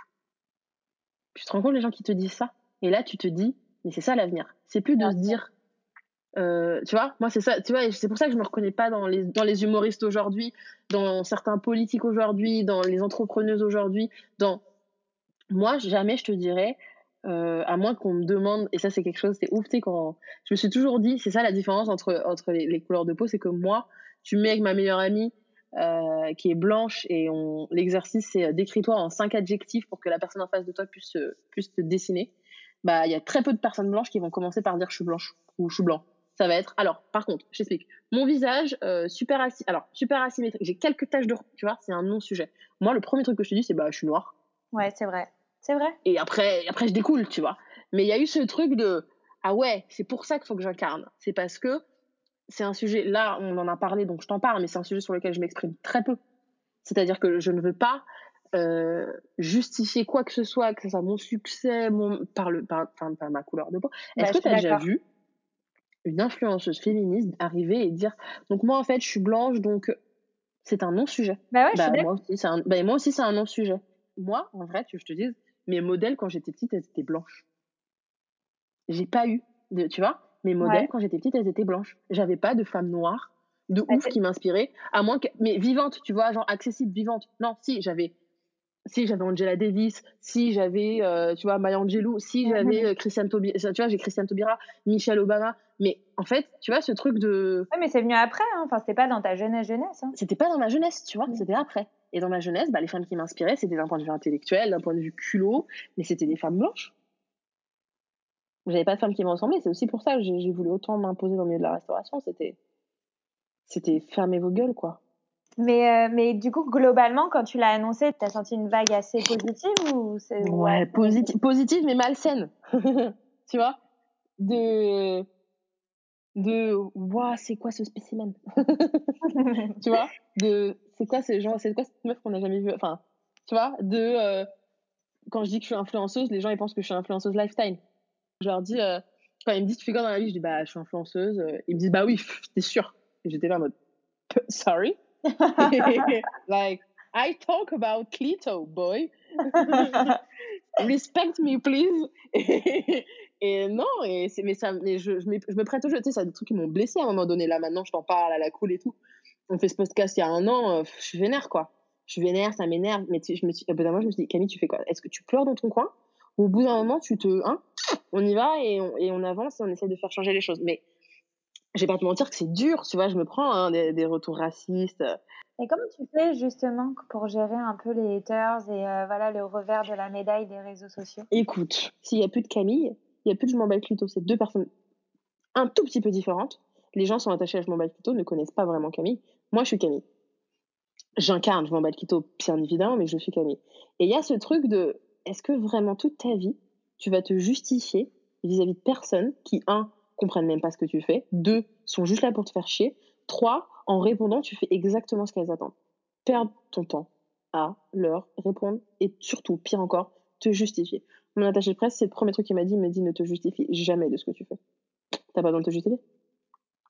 Tu te rends compte, les gens qui te disent ça? Et là, tu te dis, mais c'est ça l'avenir. C'est plus de se dire, euh, tu vois, moi c'est ça, tu vois, c'est pour ça que je me reconnais pas dans les, dans les humoristes aujourd'hui, dans certains politiques aujourd'hui, dans les entrepreneuses aujourd'hui, dans moi jamais je te dirais, euh, à moins qu'on me demande, et ça c'est quelque chose, c'est ouf, tu quand je me suis toujours dit, c'est ça la différence entre, entre les, couleurs de peau, c'est que moi, tu me mets avec ma meilleure amie euh, qui est blanche et on l'exercice c'est décris-toi en cinq adjectifs pour que la personne en face de toi puisse, puisse te dessiner bah, il y a très peu de personnes blanches qui vont commencer par dire je suis blanche ou je suis blanc. Ça va être, alors, par contre, j'explique. Mon visage, euh, super, asy... alors, super asymétrique. J'ai quelques taches de, tu vois, c'est un non-sujet. Moi, le premier truc que je te dis, c'est, bah, je suis noire. Ouais, c'est vrai. C'est vrai. Et après, après, je découle, tu vois. Mais il y a eu ce truc de, ah ouais, c'est pour ça qu'il faut que j'incarne. C'est parce que c'est un sujet, là, on en a parlé, donc je t'en parle, mais c'est un sujet sur lequel je m'exprime très peu. C'est-à-dire que je ne veux pas euh, justifier quoi que ce soit, que ce soit mon succès, mon, par, le, par, par ma couleur de peau. Est-ce bah, que tu as déjà vu une influenceuse féministe arriver et dire donc moi en fait je suis blanche donc c'est un non-sujet. Bah ouais, bah, moi aussi c'est un bah, moi aussi c'est un non-sujet. Moi en vrai tu je te dis mes modèles quand j'étais petite elles étaient blanches. J'ai pas eu de tu vois mes modèles quand j'étais petite elles étaient blanches. J'avais pas de femme noire de bah, ouf qui m'inspirait à moins que mais vivante tu vois genre accessible vivante. Non si j'avais si j'avais Angela Davis, si j'avais, euh, tu vois, Maya Angelou, si j'avais euh, Christiane Taubira, tu vois, j'ai Christiane Taubira, Michelle Obama, mais en fait, tu vois, ce truc de. Oui, mais c'est venu après, hein. enfin, c'était pas dans ta jeunesse, jeunesse. Hein. C'était pas dans ma jeunesse, tu vois, mm. c'était après. Et dans ma jeunesse, bah, les femmes qui m'inspiraient, c'était d'un point de vue intellectuel, d'un point de vue culot, mais c'était des femmes blanches. J'avais pas de femmes qui me ressemblaient, c'est aussi pour ça que j'ai voulu autant m'imposer dans le milieu de la restauration, c'était. C'était fermer vos gueules, quoi. Mais, euh, mais du coup, globalement, quand tu l'as annoncé, tu as senti une vague assez positive ou c'est... Ouais, positive, positive mais malsaine. tu vois? De. De. Waouh, c'est quoi ce spécimen? Tu vois? De. C'est quoi ce genre C'est quoi cette meuf qu'on n'a jamais vue? Enfin, tu vois? De. Euh, quand je dis que je suis influenceuse, les gens ils pensent que je suis influenceuse lifestyle. Je leur dis. Euh, quand ils me disent tu fais quoi dans la vie? Je dis bah je suis influenceuse. Ils me disent bah oui, t'es sûr. Et j'étais là en mode sorry? like, I talk about Clito, boy. Respect me, please. et, non, et mais, ça, mais je, je, me prête au jeu. Tu sais, ça des trucs qui m'ont blessé à un moment donné. Là, maintenant, je t'en parle à la cool et tout. On fait ce podcast il y a un an. Euh, je suis vénère, quoi. Je suis vénère, ça m'énerve. Mais tu, je me suis, au bout d'un moment, je me suis dit, Camille, tu fais quoi? Est-ce que tu pleures dans ton coin? Ou au bout d'un moment, tu te. Hein, on y va et on, et on avance et on essaie de faire changer les choses. Mais je vais pas te mentir que c'est dur, tu vois, je me prends hein, des, des, retours racistes. Et comment tu fais justement pour gérer un peu les haters et euh, voilà le revers de la médaille des réseaux sociaux? Écoute, s'il y a plus de Camille, il y a plus de Je m'en bats Clito, c'est deux personnes un tout petit peu différentes. Les gens sont attachés à Je m'en bats Clito, ne connaissent pas vraiment Camille. Moi, je suis Camille. J'incarne Je m'en bats Clito, bien évidemment, mais je suis Camille. Et il y a ce truc de, est-ce que vraiment toute ta vie, tu vas te justifier vis-à-vis -vis de personnes qui, un, comprennent même pas ce que tu fais, deux, sont juste là pour te faire chier, Trois, en répondant, tu fais exactement ce qu'elles attendent. Perdre ton temps à leur répondre et surtout, pire encore, te justifier. Mon attaché de presse, c'est le premier truc qu'il m'a dit. Il m'a dit ne te justifie jamais de ce que tu fais. T'as pas besoin de te justifier.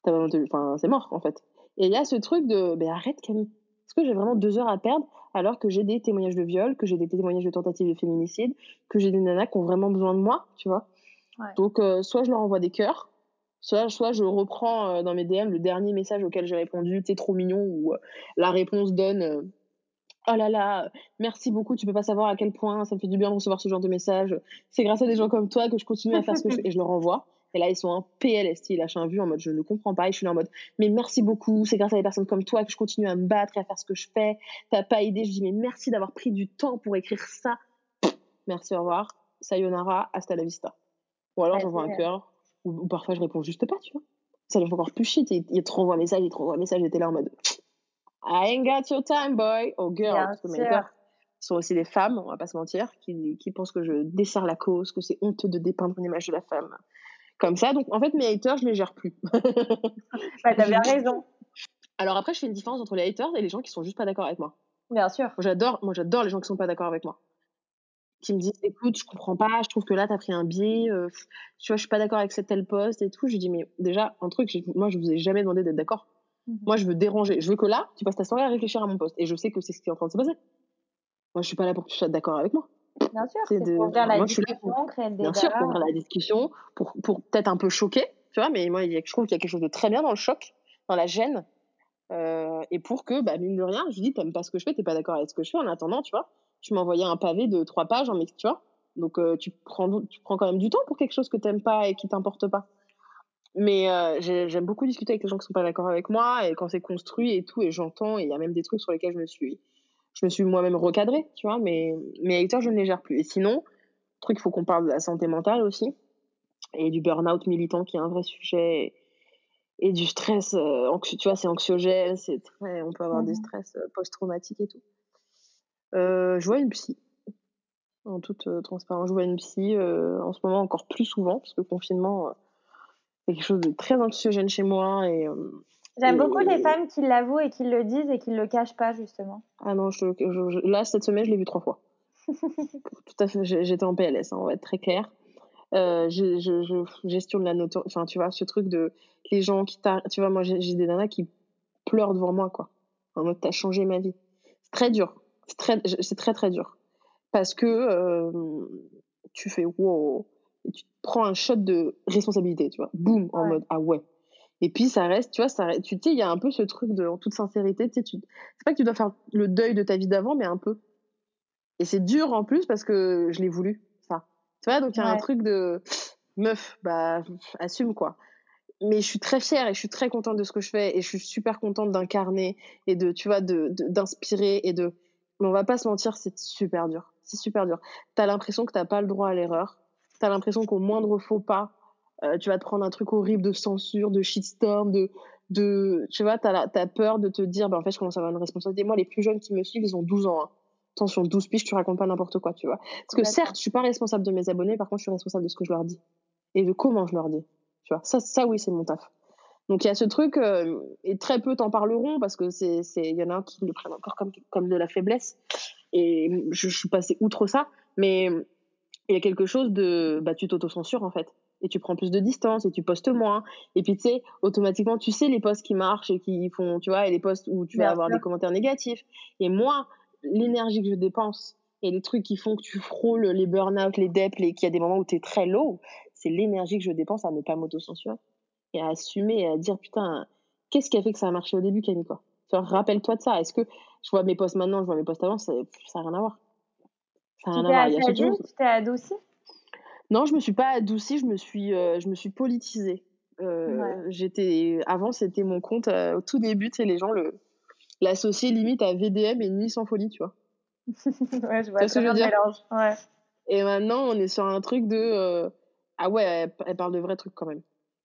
T'as pas besoin de te... Enfin, c'est mort, en fait. Et il y a ce truc de, ben arrête Camille. Est-ce que j'ai vraiment deux heures à perdre alors que j'ai des témoignages de viol, que j'ai des témoignages de tentatives de féminicide, que j'ai des nanas qui ont vraiment besoin de moi, tu vois? Ouais. Donc, euh, soit je leur envoie des cœurs, soit, soit je reprends euh, dans mes DM le dernier message auquel j'ai répondu, t'es trop mignon, ou euh, la réponse donne euh, Oh là là, merci beaucoup, tu peux pas savoir à quel point ça me fait du bien de recevoir ce genre de message. C'est grâce à des gens comme toi que je continue à faire ce que je fais. Et je leur envoie. Et là, ils sont en PLST, ils lâchent un vu en mode je ne comprends pas. Et je suis là en mode mais merci beaucoup, c'est grâce à des personnes comme toi que je continue à me battre et à faire ce que je fais. T'as pas idée. Je dis mais merci d'avoir pris du temps pour écrire ça. Merci, au revoir. Sayonara, hasta la vista. Ou alors Ouais, j'envoie un cœur, ou, ou parfois je réponds juste pas, tu vois. Ça fait encore plus shit. Il, il te renvoie un message, il te renvoie un message, t'es là en mode I ain't got your time, boy. Oh, girl. Bien Parce que mes sont aussi des femmes, on va pas se mentir, qui, qui pensent que je desserre la cause, que c'est honteux de dépeindre une image de la femme. Comme ça, donc en fait, mes haters, je les gère plus. Bah, bien raison. Alors après, je fais une différence entre les haters et les gens qui sont juste pas d'accord avec moi. Bien sûr. J'adore, moi, j'adore les gens qui sont pas d'accord avec moi. Qui me disent, écoute, je comprends pas, je trouve que là, t'as pris un biais, euh, tu vois, je suis pas d'accord avec cette telle poste et tout. Je dis, mais déjà, un truc, moi, je vous ai jamais demandé d'être d'accord. Mhm. Moi, je veux déranger. Je veux que là, tu passes ta soirée à réfléchir à mon poste. Et je sais que c'est ce qui est en train de se passer. Moi, je suis pas là pour que tu sois d'accord avec moi. Bien sûr, C'est c'est de... pour ouvrir la Moi, discussion, pour, créer le bien sûr, pour ouvrir la discussion, pour, pour peut-être un peu choquer, tu vois, mais moi, je trouve qu'il y a quelque chose de très bien dans le choc, dans la gêne. euh, et pour que, bah, mine de rien, je dis, t'aimes pas ce que je fais, t'es pas d'accord avec ce que je fais. En attendant, tu vois, tu envoyé un pavé de trois pages en mix, tu vois. Donc, euh, tu, prends, tu prends quand même du temps pour quelque chose que t'aimes pas et qui t'importe pas. Mais euh, j'ai- j'aime beaucoup discuter avec les gens qui sont pas d'accord avec moi et quand c'est construit et tout, et j'entends, et il y a même des trucs sur lesquels je me suis, je me suis moi-même recadrée, tu vois, mais mes haters, je ne les gère plus. Et sinon, truc, il faut qu'on parle de la santé mentale aussi et du burn-out militant qui est un vrai sujet et du stress, euh, anxi- tu vois, c'est anxiogène, c'est très, on peut avoir des Mhm. stress post-traumatiques et tout. Euh, je vois une psy, en toute euh, transparence, je vois une psy euh, en ce moment encore plus souvent parce que le confinement, c'est quelque chose de très anxiogène chez moi et J'aime beaucoup les femmes qui l'avouent et qui le disent et qui le cachent pas, justement. Ah non, je, je- je- là cette semaine, je l'ai vu trois fois. Tout à fait, j'étais en PLS, hein, on va être très clair. Euh, je, je, je gestion de la noto, enfin tu vois, ce truc de les gens qui t'a, tu vois, moi j'ai j'ai des nanas qui pleurent devant moi, quoi. En mode, t'as changé ma vie. C'est très dur. C'est très, c'est très, très dur. Parce que euh, tu fais wow. Et tu prends un shot de responsabilité, tu vois. Boum, en Ouais. mode, ah ouais. Et puis ça reste, tu vois, ça reste, tu sais, il y a un peu ce truc de, en toute sincérité, tu sais, tu, c'est pas que tu dois faire le deuil de ta vie d'avant, mais un peu. Et c'est dur en plus parce que je l'ai voulu, ça. Tu vois, donc il y a un truc de, meuf, bah, assume quoi mais je suis très fière et je suis très contente de ce que je fais et je suis super contente d'incarner et de tu vois de- d'inspirer et de mais on va pas se mentir c'est super dur. C'est super dur. T'as l'impression que t'as pas le droit à l'erreur. T'as l'impression qu'au moindre faux pas euh, tu vas te prendre un truc horrible de censure de shitstorm de de tu vois t'as la- t'as peur de te dire bah en fait je commence à avoir une responsabilité. Moi les plus jeunes qui me suivent ils ont 12 ans hein. attention 12 piges tu racontes pas n'importe quoi tu vois. Parce que D'accord. certes je suis pas responsable de mes abonnés par contre je suis responsable de ce que je leur dis. Et de comment je leur dis tu vois. Ça ça oui c'est mon taf donc il y a ce truc euh, et très peu t'en parleront parce que c'est c'est il y en a un qui le prennent encore comme comme de la faiblesse. Et je, je suis passée outre ça. Mais il y a quelque chose de bah tu t'autocensures en fait. Et tu prends plus de distance et tu postes moins. Et puis tu sais automatiquement tu sais les posts qui marchent et qui font tu vois et les posts où tu vas Bien avoir sûr. des commentaires négatifs. Et moi l'énergie que je dépense et les trucs qui font que tu frôles les burn-out les dep les qu'il y a des moments où tu es très low c'est l'énergie que je dépense à ne pas m'autocensurer et à assumer et à dire putain qu'est-ce qui a fait que ça a marché au début Camille quoi rappelle-toi de ça est-ce que je vois mes posts maintenant je vois mes posts avant ça ça a rien à voir ça a Tu rien à voir il y a tu t'es adouci? non, je me suis pas adoucie, je me suis, euh, je me suis politisée. Euh, Ouais. J'étais, avant, c'était mon compte euh, au tout début, tu sais, les gens le l'associaient limite à VDM et Nuit sans folie, tu vois. ouais, je vois ce que je veux dire? Ouais. Et maintenant, on est sur un truc de euh, ah ouais, elle, elle parle de vrais trucs quand même.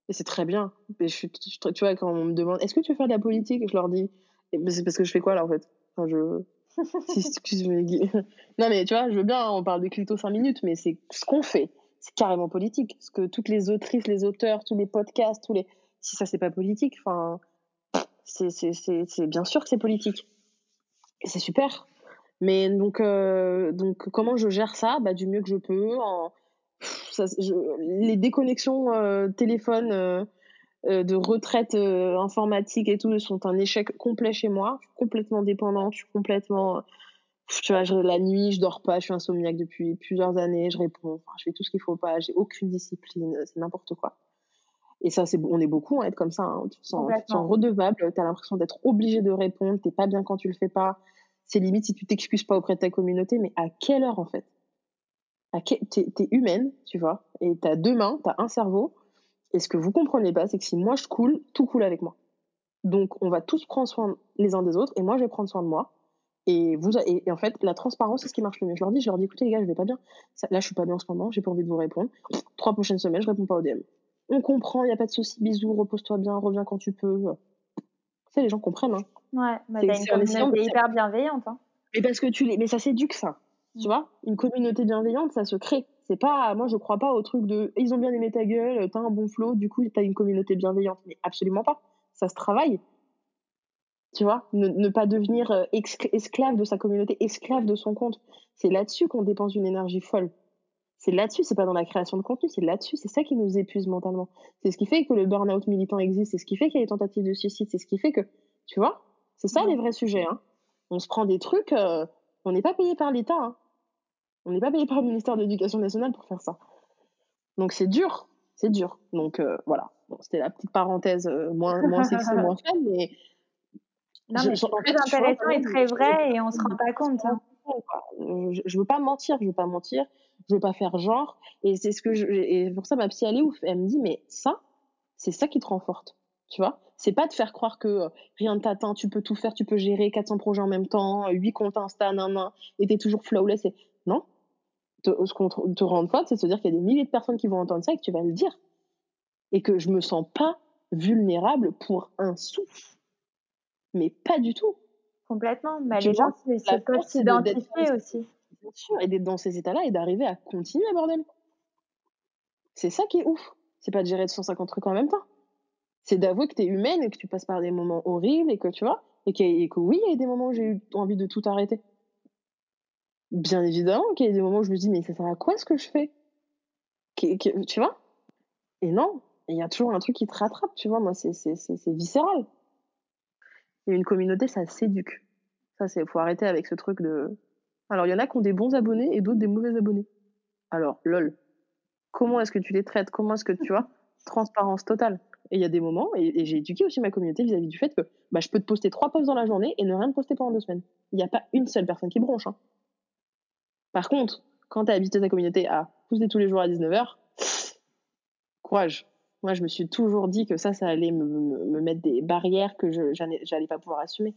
Et c'est très bien. Et je tu vois, quand on me demande est-ce que tu veux faire de la politique, je leur dis ben, c'est parce que je fais quoi là en fait? Je si, excuse-moi. non mais tu vois, je veux bien, hein, on parle de clito 5 minutes, mais c'est ce qu'on fait. C'est carrément politique. Ce que toutes les autrices, les auteurs, tous les podcasts, tous les si ça c'est pas politique, enfin c'est bien sûr que c'est politique. Et c'est super. Mais donc, euh, donc, comment je gère ça? Bah, Du mieux que je peux. Ça, Les déconnexions euh, téléphone euh, euh, de retraite euh, informatique et tout sont un échec complet chez moi. Je suis complètement dépendante, je suis complètement. Tu vois, je, la nuit, je dors pas, je suis insomniaque depuis plusieurs années, je réponds, enfin, je fais tout ce qu'il faut pas, j'ai aucune discipline, c'est n'importe quoi. Et ça, c'est, on est beaucoup à être comme ça. Hein. Tu te sens, tu te sens redevable, tu as l'impression d'être obligé de répondre, t'es pas bien quand tu le fais pas. C'est limite si tu t'excuses pas auprès de ta communauté, mais à quelle heure en fait? T'es es humaine, tu vois, et t'as deux mains, t'as un cerveau. Et ce que vous comprenez pas, c'est que si moi je coule, tout coule avec moi. Donc on va tous prendre soin les uns des autres, et moi je vais prendre soin de moi. Et, vous, et, en fait, la transparence, c'est ce qui marche le mieux. Je leur dis, je leur dis, écoutez les gars, je vais pas bien. là, je suis pas bien en ce moment, j'ai pas envie de vous répondre. Trois prochaines semaines, je réponds pas au DM on comprend, il n'y a pas de souci, bisous, repose-toi bien, reviens quand tu peux. Tu sais, les gens comprennent. Hein. Ouais, bah, t'as une communauté hyper bienveillante. Hein. Mais parce que tu les... Mais ça s'éduque, ça. Tu vois Une communauté bienveillante, ça se crée. C'est pas... Moi, je crois pas au truc de ils ont bien aimé ta gueule, t'as un bon flow, du coup, t'as une communauté bienveillante. Mais absolument pas. Ça se travaille. Tu vois ne, pas devenir euh, esclave de sa communauté, esclave de son compte. C'est là-dessus qu'on dépense une énergie folle. C'est là-dessus, c'est pas dans la création de contenu, c'est là-dessus, c'est ça qui nous épuise mentalement. C'est ce qui fait que le burn-out militant existe, c'est ce qui fait qu'il y a des tentatives de suicide, c'est ce qui fait que, tu vois, c'est ça les vrais sujets. Hein. On se prend des trucs, euh, on n'est pas payé par l'État, hein. On n'est pas payé par le ministère de l'Éducation nationale pour faire ça. Donc c'est dur, c'est dur. Donc euh, voilà, bon, c'était la petite parenthèse euh, moins, moins sexy, moins fun, mais. Non, mais c'est très intéressant et très vrai et on se rend pas compte. Hein. Je, je veux pas mentir, je veux pas mentir je veux pas faire genre. Et c'est ce que je, et pour ça, ma psy, elle est ouf. Elle me dit, mais ça, c'est ça qui te rend forte. Tu vois? C'est pas de faire croire que euh, rien ne t'atteint, tu peux tout faire, tu peux gérer 400 projets en même temps, 8 comptes Insta, nan, nan, et t'es toujours flawless. Et... Non. Ce qu'on te, rend forte, c'est de se dire qu'il y a des milliers de personnes qui vont entendre ça et que tu vas le dire. Et que je me sens pas vulnérable pour un sou. Mais pas du tout. Complètement. Mais les gens se peuvent s'identifier aussi et d'être dans ces états-là et d'arriver à continuer, bordel. C'est ça qui est ouf. C'est pas de gérer 250 trucs en même temps. C'est d'avouer que tu es humaine et que tu passes par des moments horribles et que tu vois, et que, oui, il y a des moments où j'ai eu envie de tout arrêter. Bien évidemment qu'il y a des moments où je me dis, mais ça sert à quoi ce que je fais? Tu vois? Et non, il y a toujours un truc qui te rattrape, tu vois. Moi, c'est viscéral. Et une communauté, ça s'éduque. Ça, c'est faut arrêter avec ce truc de alors, il y en a qui ont des bons abonnés et d'autres des mauvais abonnés. Alors, lol. Comment est-ce que tu les traites? Comment est-ce que tu vois? Transparence totale. Et il y a des moments, et, j'ai éduqué aussi ma communauté vis-à-vis du fait que bah, je peux te poster trois posts dans la journée et ne rien te poster pendant deux semaines. Il n'y a pas une seule personne qui bronche. Hein. Par contre, quand tu as habité ta communauté à poster tous les jours à 19h, courage. Moi, je me suis toujours dit que ça, ça allait me, me mettre des barrières que je n'allais pas pouvoir assumer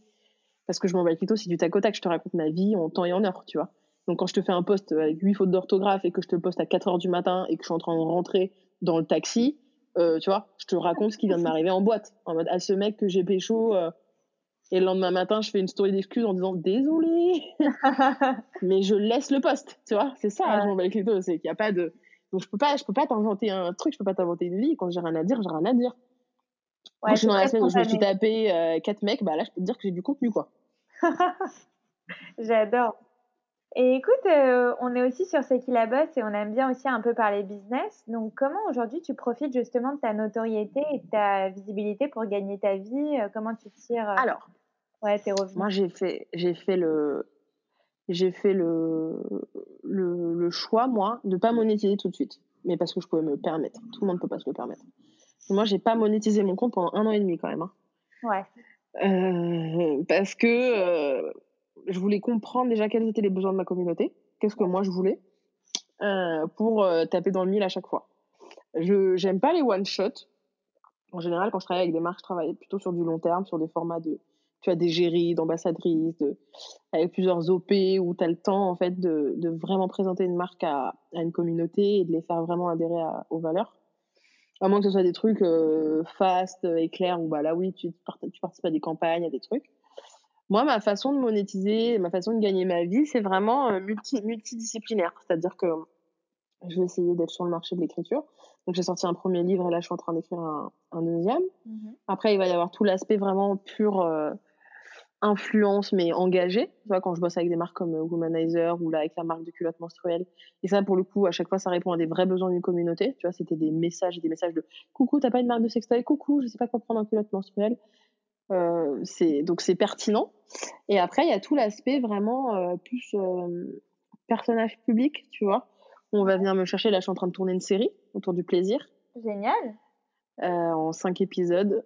parce que je m'en bats plutôt si du tac au tac, je te raconte ma vie en temps et en heure, tu vois. Donc quand je te fais un post avec huit fautes d'orthographe et que je te le poste à 4 heures du matin et que je suis en train de rentrer dans le taxi, euh, tu vois, je te raconte ce qui vient de m'arriver en boîte. En mode, à ce mec que j'ai pécho, euh, et le lendemain matin, je fais une story d'excuses en disant désolé, mais je laisse le poste, tu vois. C'est ça, je m'en bats les c'est qu'il n'y a pas de. Donc je peux pas, je peux pas t'inventer un truc, je peux pas t'inventer une vie. Quand j'ai rien à dire, j'ai rien à dire. Quand je suis dans la semaine où je me suis tapé euh, quatre mecs, bah là, je peux te dire que j'ai du contenu, quoi. J'adore. Et écoute, euh, on est aussi sur C'est qui la bosse et on aime bien aussi un peu parler business. Donc, comment aujourd'hui tu profites justement de ta notoriété et de ta visibilité pour gagner ta vie? Euh, Comment tu tires Alors, ouais, tes revenus Moi, j'ai fait, j'ai fait le, j'ai fait le, le, le, choix, moi, de pas monétiser tout de suite. Mais parce que je pouvais me permettre. Tout le monde ne peut pas se le permettre. Moi, j'ai pas monétisé mon compte pendant un an et demi quand même. Hein. Ouais. Euh, parce que euh, je voulais comprendre déjà quels étaient les besoins de ma communauté, qu'est-ce que moi je voulais, euh, pour taper dans le mille à chaque fois. Je j'aime pas les one shot. En général, quand je travaille avec des marques, je travaille plutôt sur du long terme, sur des formats de tu as des géries, d'ambassadrices, de, avec plusieurs OP où tu as le temps en fait de, de vraiment présenter une marque à, à, une communauté et de les faire vraiment adhérer à, aux valeurs. À moins que ce soit des trucs euh, fast, euh, éclairs, où bah là oui, tu, tu participes à des campagnes, à des trucs. Moi, ma façon de monétiser, ma façon de gagner ma vie, c'est vraiment euh, multi, multidisciplinaire. C'est-à-dire que je vais essayer d'être sur le marché de l'écriture. Donc j'ai sorti un premier livre et là je suis en train d'écrire un, un deuxième. Mmh Après, il va y avoir tout l'aspect vraiment pur euh, influence mais engagée. Tu vois, quand je bosse avec des marques comme euh, Womanizer ou là avec la marque de culottes menstruelles. Et ça, pour le coup, à chaque fois, ça répond à des vrais besoins d'une communauté. Tu vois, c'était des messages des messages de coucou, t'as pas une marque de sextoy, coucou, je sais pas quoi prendre en culotte menstruelle. Euh, c'est donc c'est pertinent. Et après, il y a tout l'aspect vraiment euh, plus euh, personnage public, tu vois. On va venir me chercher. Là, je suis en train de tourner une série autour du plaisir. Génial. en cinq épisodes,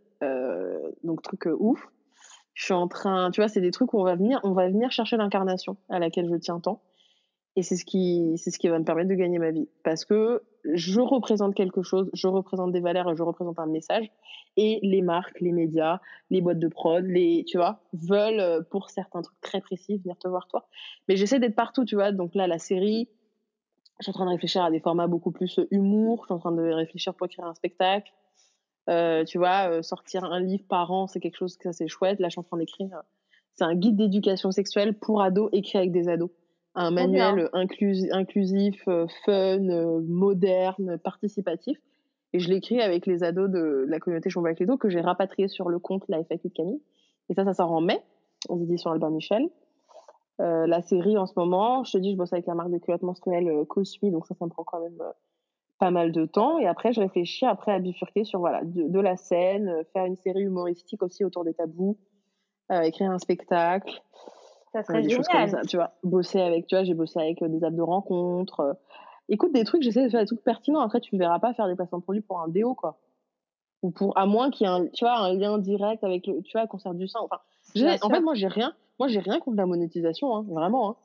donc truc ouf je suis en train, tu vois, c'est des trucs où on va venir, on va venir chercher l'incarnation à laquelle je tiens tant. Et c'est ce qui, c'est ce qui va me permettre de gagner ma vie. Parce que je représente quelque chose, je représente des valeurs je représente un message. Et les marques, les médias, les boîtes de prod, les, tu vois, veulent, euh, pour certains trucs très précis, venir te voir toi. Mais j'essaie d'être partout, tu vois. Donc là, la série, je suis en train de réfléchir à des formats beaucoup plus humour. Je suis en train de réfléchir pour écrire un spectacle. Euh, tu vois, euh, sortir un livre par an, c'est quelque chose que c'est chouette. Là, je suis en train d'écrire. Euh, c'est un guide d'éducation sexuelle pour ados écrit avec des ados. Un manuel inclusif, fun, moderne, participatif. Et je l'écris avec les ados de, la communauté Chambon avec les dos que j'ai rapatrié sur le compte La FAQ de Camille. Et ça, ça sort en mai, aux éditions Albert Michel. Euh, la série en ce moment, je te dis, je bosse avec la marque de culottes menstruelles Cosmi, donc ça, ça me prend quand même pas mal de temps. Et après, je réfléchis après à bifurquer sur voilà, de, la scène, euh, faire une série humoristique aussi autour des tabous, euh, écrire un spectacle. Ça serait des Choses comme ça, tu vois. Bosser avec, tu vois, j'ai bossé avec euh, des apps de rencontre. écoute, des trucs, j'essaie de faire des trucs pertinents. Après, tu ne verras pas faire des placements de produits pour un déo, quoi. Ou pour, à moins qu'il y ait un, tu vois, un lien direct avec le, tu vois, concert du sein. Enfin, en fait, moi, j'ai rien, moi, j'ai rien contre la monétisation, hein, vraiment. Hein.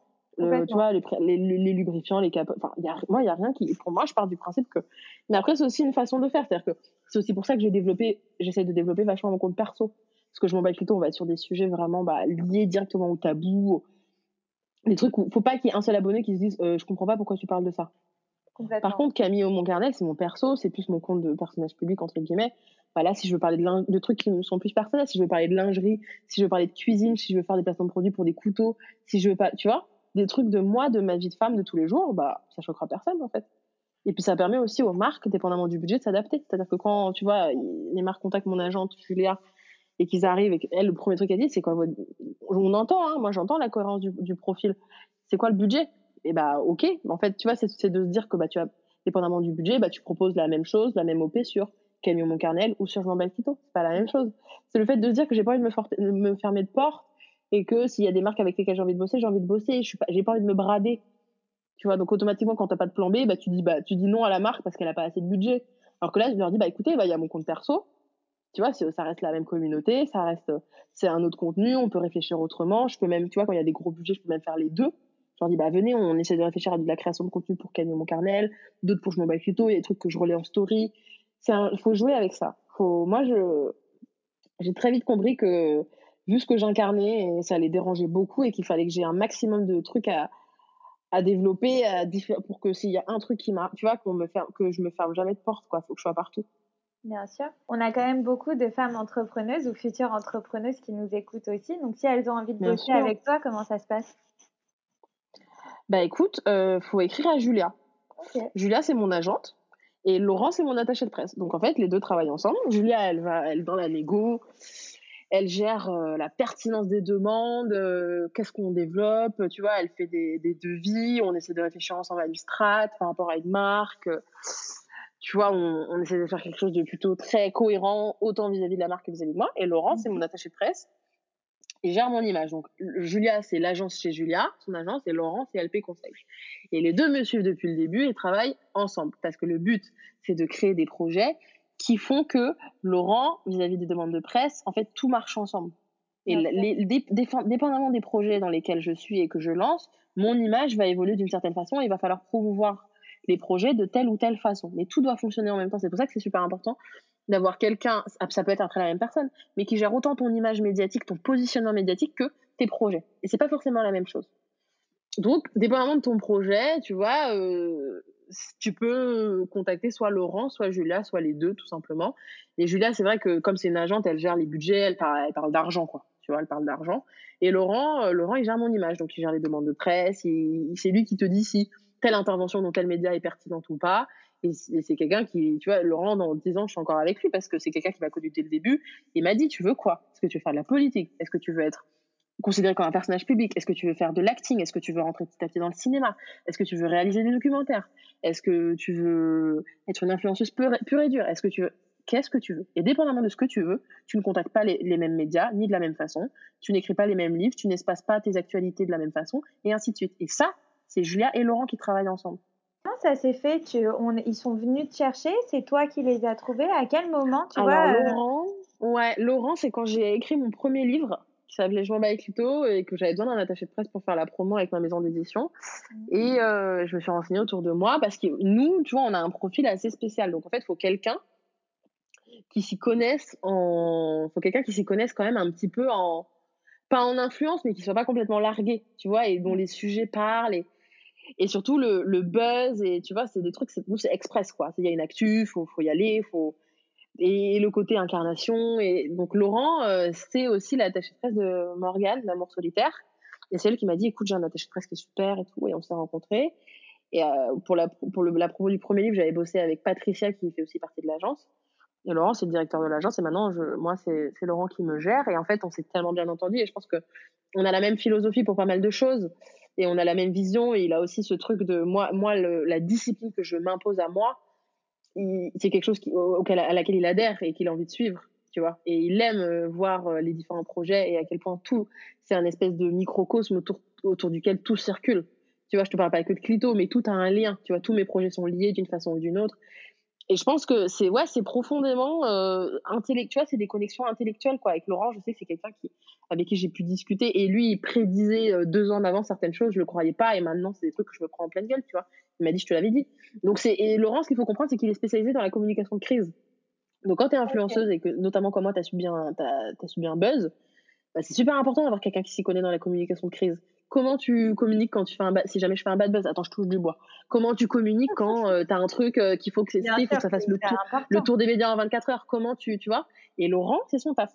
Euh, tu vois, les, les, les, lubrifiants, les capotes. Enfin, y a, moi, il n'y a rien qui. Pour moi, je pars du principe que. Mais après, c'est aussi une façon de faire. C'est-à-dire que c'est aussi pour ça que j'ai développé, j'essaie de développer vachement mon compte perso. Parce que je m'en bats plutôt, on va être sur des sujets vraiment bah, liés directement au tabou. Des trucs où faut pas qu'il y ait un seul abonné qui se dise euh, Je comprends pas pourquoi tu parles de ça. Par contre, Camille au Carnet, c'est mon perso, c'est plus mon compte de personnage public, entre guillemets. Bah là, si je veux parler de, de, trucs qui me sont plus personnels, si je veux parler de lingerie, si je veux parler de cuisine, si je veux faire des placements de produits pour des couteaux, si je veux pas, tu vois, des trucs de moi, de ma vie de femme de tous les jours, bah, ça choquera personne, en fait. Et puis, ça permet aussi aux marques, dépendamment du budget, de s'adapter. C'est-à-dire que quand, tu vois, les marques contactent mon agente, Julia, et qu'ils arrivent, et elle, le premier truc qu'elle dit, c'est quoi, on entend, hein, moi, j'entends la cohérence du, profil. C'est quoi le budget? Et bah, ok. En fait, tu vois, c'est de se dire que, bah, tu as, dépendamment du budget, bah, tu proposes la même chose, la même OP sur Camion Moncarnel ou sur Jean Balquito. C'est pas la même chose. C'est le fait de se dire que j'ai pas envie de me, me fermer de porte et que s'il y a des marques avec lesquelles j'ai envie de bosser, j'ai envie de bosser. Je suis pas, j'ai pas envie de me brader. Tu vois, donc automatiquement, quand t'as pas de plan B, bah, tu dis, bah, tu dis non à la marque parce qu'elle a pas assez de budget. Alors que là, je leur dis, bah, écoutez, bah, il y a mon compte perso. Tu vois, ça reste la même communauté, ça reste, c'est un autre contenu, on peut réfléchir autrement. Je peux même, tu vois, quand il y a des gros budgets, je peux même faire les deux. Je leur dis, bah, venez, on essaie de réfléchir à de la création de contenu pour gagner mon carnel, d'autres pour je m'en bats plutôt, il y a des trucs que je relais en story. C'est il faut jouer avec ça. Moi, je, j'ai très vite compris que vu ce que j'incarnais, ça allait déranger beaucoup et qu'il fallait que j'ai un maximum de trucs à, à développer à pour que s'il y a un truc qui m'a, tu vois, qu'on me ferme, que je me ferme jamais de porte, quoi. Faut que je sois partout. Bien sûr. On a quand même beaucoup de femmes entrepreneuses ou futures entrepreneuses qui nous écoutent aussi. Donc, si elles ont envie de bosser avec toi, comment ça se passe? Bah, écoute, euh, faut écrire à Julia. Julia, c'est mon agente. Et Laurent, c'est mon attaché de presse. Donc, en fait, les deux travaillent ensemble. Julia, elle va, elle, dans la négo, elle gère euh, la pertinence des demandes, euh, qu'est-ce qu'on développe, tu vois, elle fait des, des, devis, on essaie de réfléchir ensemble à une strat par rapport à une marque. tu vois, on, on, essaie de faire quelque chose de plutôt très cohérent, autant vis-à-vis de la marque que vis-à-vis de moi. Et Laurent, c'est mon attaché de presse. Il gère mon image. Donc, Julia, c'est l'agence chez Julia, son agence, et Laurent, c'est LP Conseil. Et les deux me suivent depuis le début et travaillent ensemble. Parce que le but, c'est de créer des projets qui font que Laurent, vis-à-vis des demandes de presse, en fait, tout marche ensemble. Et les, dépendamment des projets dans lesquels je suis et que je lance, mon image va évoluer d'une certaine façon et il va falloir promouvoir les projets de telle ou telle façon. Mais tout doit fonctionner en même temps. C'est pour ça que c'est super important d'avoir quelqu'un, ça peut être après la même personne, mais qui gère autant ton image médiatique, ton positionnement médiatique que tes projets. Et c'est pas forcément la même chose. Donc, dépendamment de ton projet, tu vois, euh, tu peux contacter soit Laurent, soit Julia, soit les deux, tout simplement. Et Julia, c'est vrai que comme c'est une agente, elle gère les budgets, elle parle, d'argent, quoi. Tu vois, elle parle d'argent. Et Laurent, euh, Laurent, il gère mon image, donc il gère les demandes de presse. C'est lui qui te dit si telle intervention dans tel média est pertinente ou pas. Et c'est quelqu'un qui, tu vois, Laurent, dans 10 ans, je suis encore avec lui parce que c'est quelqu'un qui m'a connu dès le début. Il m'a dit, tu veux quoi? Est-ce que tu veux faire de la politique? Est-ce que tu veux être considéré comme un personnage public. Est-ce que tu veux faire de l'acting? Est-ce que tu veux rentrer petit à petit dans le cinéma? Est-ce que tu veux réaliser des documentaires? Est-ce que tu veux être une influenceuse pure, et dure? Est-ce que tu veux Qu'est-ce que tu veux? Et dépendamment de ce que tu veux, tu ne contactes pas les, les mêmes médias ni de la même façon, tu n'écris pas les mêmes livres, tu n'espaces pas tes actualités de la même façon, et ainsi de suite. Et ça, c'est Julia et Laurent qui travaillent ensemble. Comment ça s'est fait? Tu, on, Ils sont venus te chercher? C'est toi qui les as trouvés? À quel moment? Tu Alors, vois, euh, Laurent, ouais, Laurent, c'est quand j'ai écrit mon premier livre qui s'appelait Je m'en bats avec Lito et que j'avais besoin d'un attaché de presse pour faire la promo avec ma maison d'édition. Mmh. Et euh, je me suis renseignée autour de moi parce que nous, tu vois, on a un profil assez spécial. Donc en fait, il faut quelqu'un qui s'y connaisse en. faut quelqu'un qui s'y connaisse quand même un petit peu en. Pas en influence, mais qui soit pas complètement largué, tu vois, et dont mmh. les sujets parlent. Et, et surtout le, le buzz, et tu vois, c'est des trucs, nous, c'est express, quoi. Il y a une actu, faut, faut y aller, faut et le côté incarnation. Et donc Laurent, euh, c'est aussi l'attaché de presse de Morgane, d'amour solitaire. Et c'est elle qui m'a dit, écoute, j'ai un attaché de presse qui est super et tout. Et on s'est rencontrés. Et euh, pour la pour le, la promo du premier livre, j'avais bossé avec Patricia qui fait aussi partie de l'agence. Et Laurent, c'est le directeur de l'agence. Et maintenant, je, moi, c'est Laurent qui me gère. Et en fait, on s'est tellement bien entendu. Et je pense que on a la même philosophie pour pas mal de choses. Et on a la même vision. Et il a aussi ce truc de moi, moi le, la discipline que je m'impose à moi c'est quelque chose auquel, à laquelle il adhère et qu'il a envie de suivre, tu vois. Et il aime euh, voir euh, les différents projets et à quel point tout, c'est un espèce de microcosme autour, autour duquel tout circule. Tu vois, je te parle pas que de Clito, mais tout a un lien. Tu vois, tous mes projets sont liés d'une façon ou d'une autre. Et je pense que c'est ouais, c'est profondément euh, intellectuel, c'est des connexions intellectuelles quoi. Avec Laurent, je sais que c'est quelqu'un qui avec qui j'ai pu discuter et lui il prédisait deux ans en avant certaines choses, je le croyais pas et maintenant c'est des trucs que je me prends en pleine gueule, tu vois. Il m'a dit je te l'avais dit. Donc c'est et Laurent, ce qu'il faut comprendre, c'est qu'il est spécialisé dans la communication de crise. Donc quand tu es influenceuse et que notamment comme moi tu as subi un as, subi un buzz, bah, c'est super important d'avoir quelqu'un qui s'y connaît dans la communication de crise. Comment tu communiques quand tu fais un bad, si jamais je fais un bad buzz, attends, je touche du bois. Comment tu communiques quand euh, tu as un truc euh, qu'il faut que c'est faut que ça fasse le tour, le tour des médias en 24 heures. Comment tu, tu vois? Et Laurent, c'est son taf.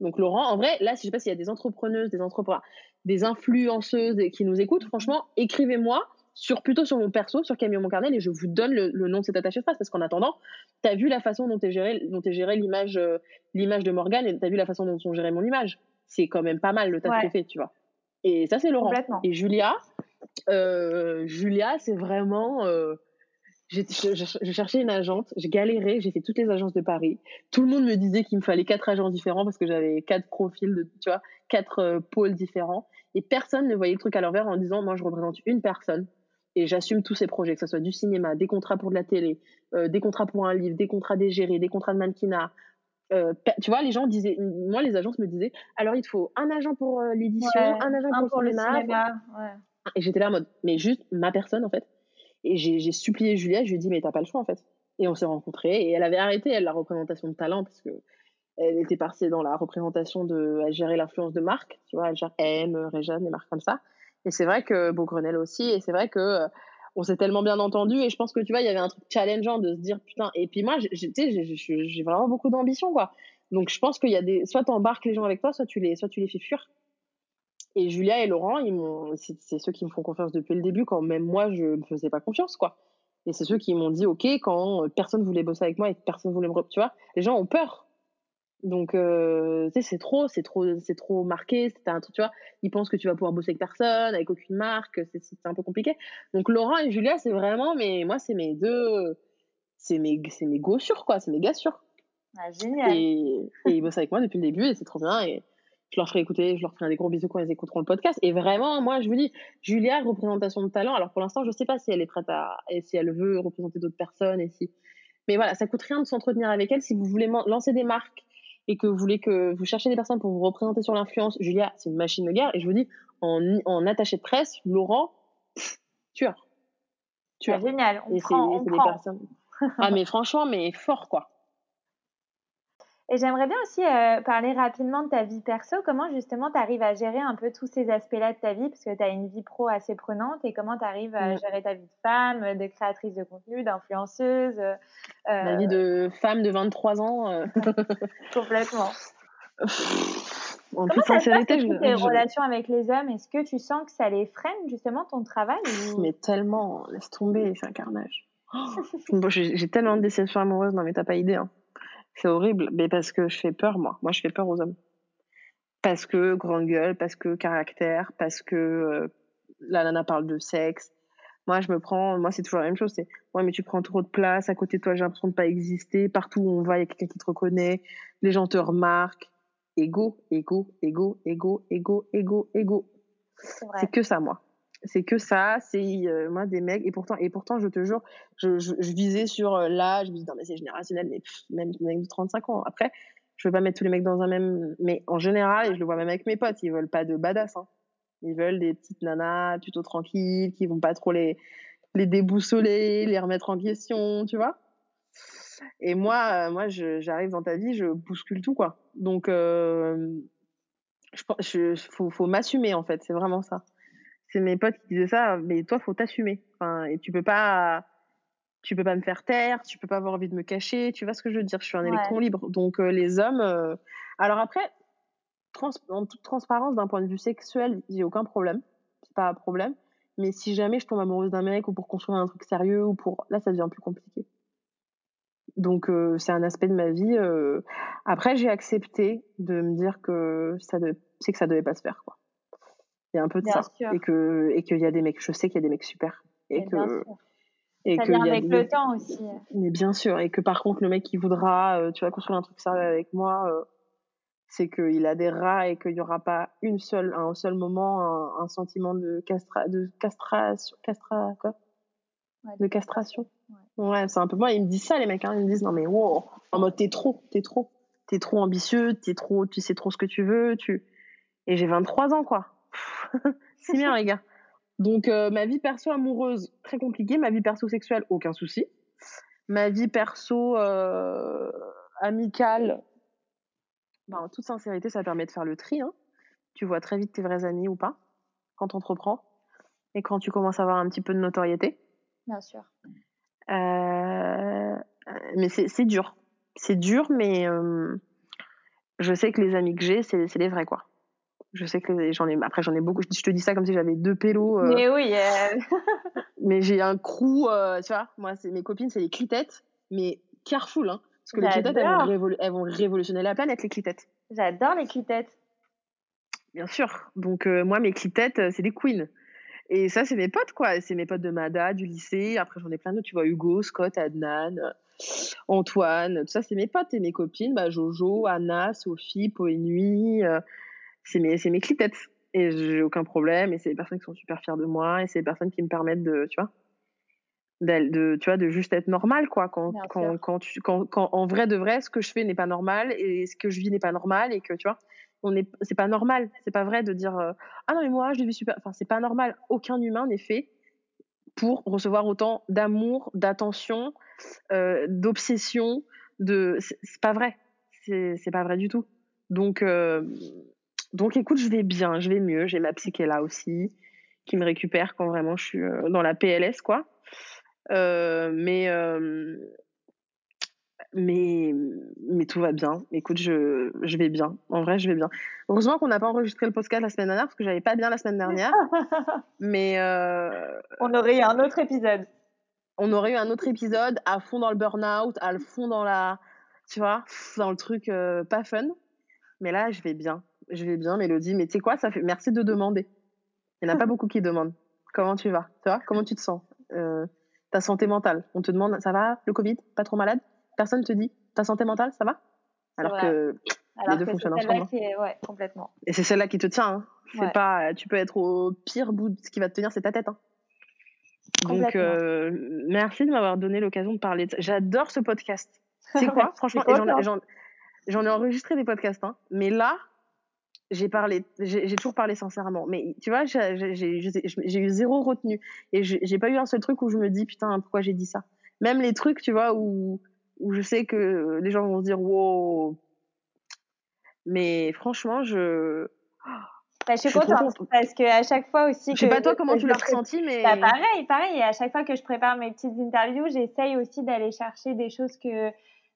Donc Laurent, en vrai, là, je sais pas s'il y a des entrepreneuses, des entrepreneurs, des influenceuses qui nous écoutent, franchement, écrivez-moi sur plutôt sur mon perso, sur Camille Carnet, et je vous donne le, nom de cet attaché de phrase parce qu'en attendant, tu as vu la façon dont tu géré, dont géré l'image, euh, l'image de Morgane et tu as vu la façon dont on gérait mon image. C'est quand même pas mal le taf que fait, tu vois. Et ça, c'est Laurent. Et Julia, euh, Julia, c'est vraiment. Euh, j'ai cherché une agente, j'ai galéré, j'ai fait toutes les agences de Paris. Tout le monde me disait qu'il me fallait quatre agents différents parce que j'avais quatre profils, de, tu vois, quatre pôles différents. Et personne ne voyait le truc à l'envers en disant, moi, je représente une personne et j'assume tous ces projets, que ce soit du cinéma, des contrats pour de la télé, euh, des contrats pour un livre, des contrats dégérés, des contrats de mannequinat, euh, tu vois, les gens disaient, moi, les agences me disaient, alors il te faut un agent pour euh, l'édition, un agent pour, le cinéma. Et j'étais là en mode, mais juste ma personne en fait. Et j'ai supplié Julia, je lui ai dit, mais t'as pas le choix en fait. Et on s'est rencontrés et elle avait arrêté, elle, la représentation de talent parce que elle était partie dans la représentation de, elle gérait l'influence de marque, tu vois, elle gère M, Réjeanne, des marques comme ça. Et c'est vrai que Beaugrenelle aussi, et c'est vrai que on s'est tellement bien entendu et je pense que tu vois il y avait un truc challengeant de se dire putain et puis moi j'ai vraiment beaucoup d'ambition quoi. Donc je pense qu'il y a des soit t'embarques les gens avec toi soit tu les soit tu les fais fuir. Et Julia et Laurent ils m'ont c'est ceux qui me font confiance depuis le début quand même moi je me faisais pas confiance quoi. Et c'est ceux qui m'ont dit ok quand personne voulait bosser avec moi et personne voulait me tu vois les gens ont peur donc, euh, tu sais, c'est trop, c'est trop, c'est trop marqué. C'est un truc, tu vois. Ils pensent que tu vas pouvoir bosser avec personne, avec aucune marque. C'est un peu compliqué. Donc, Laurent et Julia, c'est vraiment, mais moi, c'est mes deux, c'est mes, c'est mes gossures, quoi. C'est mes gars sûrs. Ah, génial. Et, et ils bossent avec moi depuis le début et c'est trop bien. Et je leur ferai écouter, je leur ferai des gros bisous quand ils écouteront le podcast. Et vraiment, moi, je vous dis, Julia, représentation de talent. Alors, pour l'instant, je sais pas si elle est prête à, et si elle veut représenter d'autres personnes et si, mais voilà, ça coûte rien de s'entretenir avec elle si vous voulez lancer des marques et que vous voulez que vous cherchez des personnes pour vous représenter sur l'influence, Julia, c'est une machine de guerre. Et je vous dis, en, en attaché de presse, Laurent, tueur. Tueur. génial, on prend, on prend. ah, mais franchement, mais fort, quoi. Et j'aimerais bien aussi euh, parler rapidement de ta vie perso. Comment justement tu arrives à gérer un peu tous ces aspects-là de ta vie? Parce que tu as une vie pro assez prenante. Et comment tu arrives à gérer ta vie de femme, de créatrice de contenu, d'influenceuse euh, Ma vie de femme de 23 ans. Euh. Complètement. En toute sincérité, je. Tes relations avec les hommes, est-ce que tu sens que ça les freine justement ton travail Mais tellement, laisse tomber, c'est un carnage. Oh, j'ai tellement de déceptions amoureuses, non mais t'as pas idée. Hein. C'est horrible, mais parce que je fais peur, moi. Moi, je fais peur aux hommes. Parce que grande gueule, parce que caractère, parce que euh, la nana parle de sexe. Moi, je me prends, moi, c'est toujours la même chose. C'est, ouais, mais tu prends trop de place. À côté de toi, j'ai l'impression de pas exister. Partout où on va, il y a quelqu'un qui te reconnaît. Les gens te remarquent. Ego, ego, ego, ego, ego, ego, ego. C'est que ça, moi. C'est que ça. C'est euh, moi des mecs. Et pourtant, et pourtant, je te jure, je, visais sur euh, l'âge. Je me dis, non, mais c'est générationnel. Mais même des mecs de 35 ans. Après, je veux pas mettre tous les mecs dans un même. Mais en général, et je le vois même avec mes potes, ils veulent pas de badass. Hein. Ils veulent des petites nanas plutôt tranquilles, qui vont pas trop les, les déboussoler, les remettre en question, tu vois. Et moi, euh, moi, j'arrive dans ta vie, je bouscule tout, quoi. Donc, je, faut, faut m'assumer, en fait. C'est vraiment ça. C'est mes potes qui disaient ça, mais toi, faut t'assumer. Enfin, et tu peux pas, tu peux pas me faire taire, tu peux pas avoir envie de me cacher. Tu vois ce que je veux dire Je suis un électron libre. Donc, euh, les hommes. Alors après, en toute transparence, d'un point de vue sexuel, j'ai aucun problème. C'est pas un problème. Mais si jamais je tombe amoureuse d'un mec ou pour construire un truc sérieux ou pour. Là, ça devient plus compliqué. Donc, euh, c'est un aspect de ma vie. Euh. Après, j'ai accepté de me dire que ça de... c'est que ça devait pas se faire, quoi. Il y a un peu de ça. Et que et qu'il y a des mecs, je sais qu'il y a des mecs super. Et, que. Et ça vient avec le temps aussi. Mais bien sûr. Et que par contre, le mec qui voudra, euh, tu vois, construire un truc sérieux avec moi, c'est qu'il a des rats et qu'il n'y aura pas une seule, un seul moment, un, sentiment de, castra, de castration. Castra, quoi? De castration. Ouais, c'est un peu moi. Ils me disent ça, les mecs. Hein. Ils me disent non, mais wow, en mode t'es trop, t'es trop. T'es trop ambitieux, t'es trop, tu sais trop ce que tu veux. Tu... Et j'ai 23 ans, quoi. c'est bien, les gars. Donc, euh, ma vie perso amoureuse, très compliquée. Ma vie perso sexuelle, aucun souci. Ma vie perso euh, amicale, bah, en toute sincérité, ça permet de faire le tri. Hein. Tu vois très vite tes vrais amis ou pas quand tu entreprends et quand tu commences à avoir un petit peu de notoriété. Bien sûr. Euh, mais c'est dur. C'est dur, mais je sais que les amis que j'ai, c'est les vrais, quoi. Je sais que j'en ai. Après, j'en ai beaucoup. Je te dis ça comme si j'avais deux pélos. Euh. mais oui. mais j'ai un crew, tu vois. Moi, mes copines, c'est les clitettes, mais careful, hein. Parce que les clitettes, elles vont, révolutionner la planète, les clitettes. J'adore les clitettes. Bien sûr. Donc, euh, moi, mes clitettes, euh, c'est des queens. Et ça, c'est mes potes, quoi. C'est mes potes de Mada, du lycée. Après, j'en ai plein d'autres. Tu vois, Hugo, Scott, Adnan, Antoine. Tout ça, c'est mes potes. Et mes copines, bah, Jojo, Anna, Sophie, Poé Nuit. C'est mes, mes clitettes. Et j'ai aucun problème. Et c'est des personnes qui sont super fières de moi. Et c'est des personnes qui me permettent de, tu vois, de, tu vois, de juste être normal, quoi. Quand, quand, quand, tu, quand, quand, en vrai de vrai, ce que je fais n'est pas normal et ce que je vis n'est pas normal et que, tu vois, on est, c'est pas normal. C'est pas vrai de dire, euh, ah non, mais moi, je vis super. Enfin, c'est pas normal. Aucun humain n'est fait pour recevoir autant d'amour, d'attention, euh, d'obsession. De... C'est, pas vrai. C'est, c'est pas vrai du tout. Donc, euh, donc, écoute, je vais bien, je vais mieux. J'ai ma psyché là aussi qui me récupère quand vraiment je suis dans la PLS, quoi. Euh, mais, euh, mais, mais tout va bien. Écoute, je, je vais bien. En vrai, je vais bien. Heureusement qu'on n'a pas enregistré le podcast la semaine dernière parce que j'avais pas bien la semaine dernière. mais euh, on aurait eu un autre épisode. On aurait eu un autre épisode à fond dans le burn-out, à fond dans la, tu vois, dans le truc pas fun. Mais là, je vais bien. Je vais bien, Mélodie. Mais tu sais quoi, ça fait merci de demander. Il n'y en a pas beaucoup qui demandent. Comment tu vas? Tu vois Comment tu te sens? Ta santé mentale? On te demande, ça va, le Covid, pas trop malade? Personne te dit, ta santé mentale, ça va? Alors que les deux fonctionnent ensemble. Hein. ouais, complètement. Et c'est celle-là qui te tient. Hein. pas, tu peux être au pire bout, ce qui va te tenir, c'est ta tête. Hein. Donc, euh, merci de m'avoir donné l'occasion de parler. De... J'adore ce podcast. C'est quoi? Franchement, j'en ai enregistré des podcasts, hein. mais là, j'ai parlé, j'ai toujours parlé sincèrement. Mais tu vois, j'ai eu zéro retenue. Et j'ai pas eu un seul truc où je me dis, putain, pourquoi j'ai dit ça. Même les trucs, tu vois, où, où je sais que les gens vont se dire, wow. Mais franchement, je. Bah, je suis contente parce que à chaque fois aussi. Je sais pas toi comment tu l'as ressenti, mais. Bah, pareil, pareil. Et à chaque fois que je prépare mes petites interviews, j'essaye aussi d'aller chercher des choses que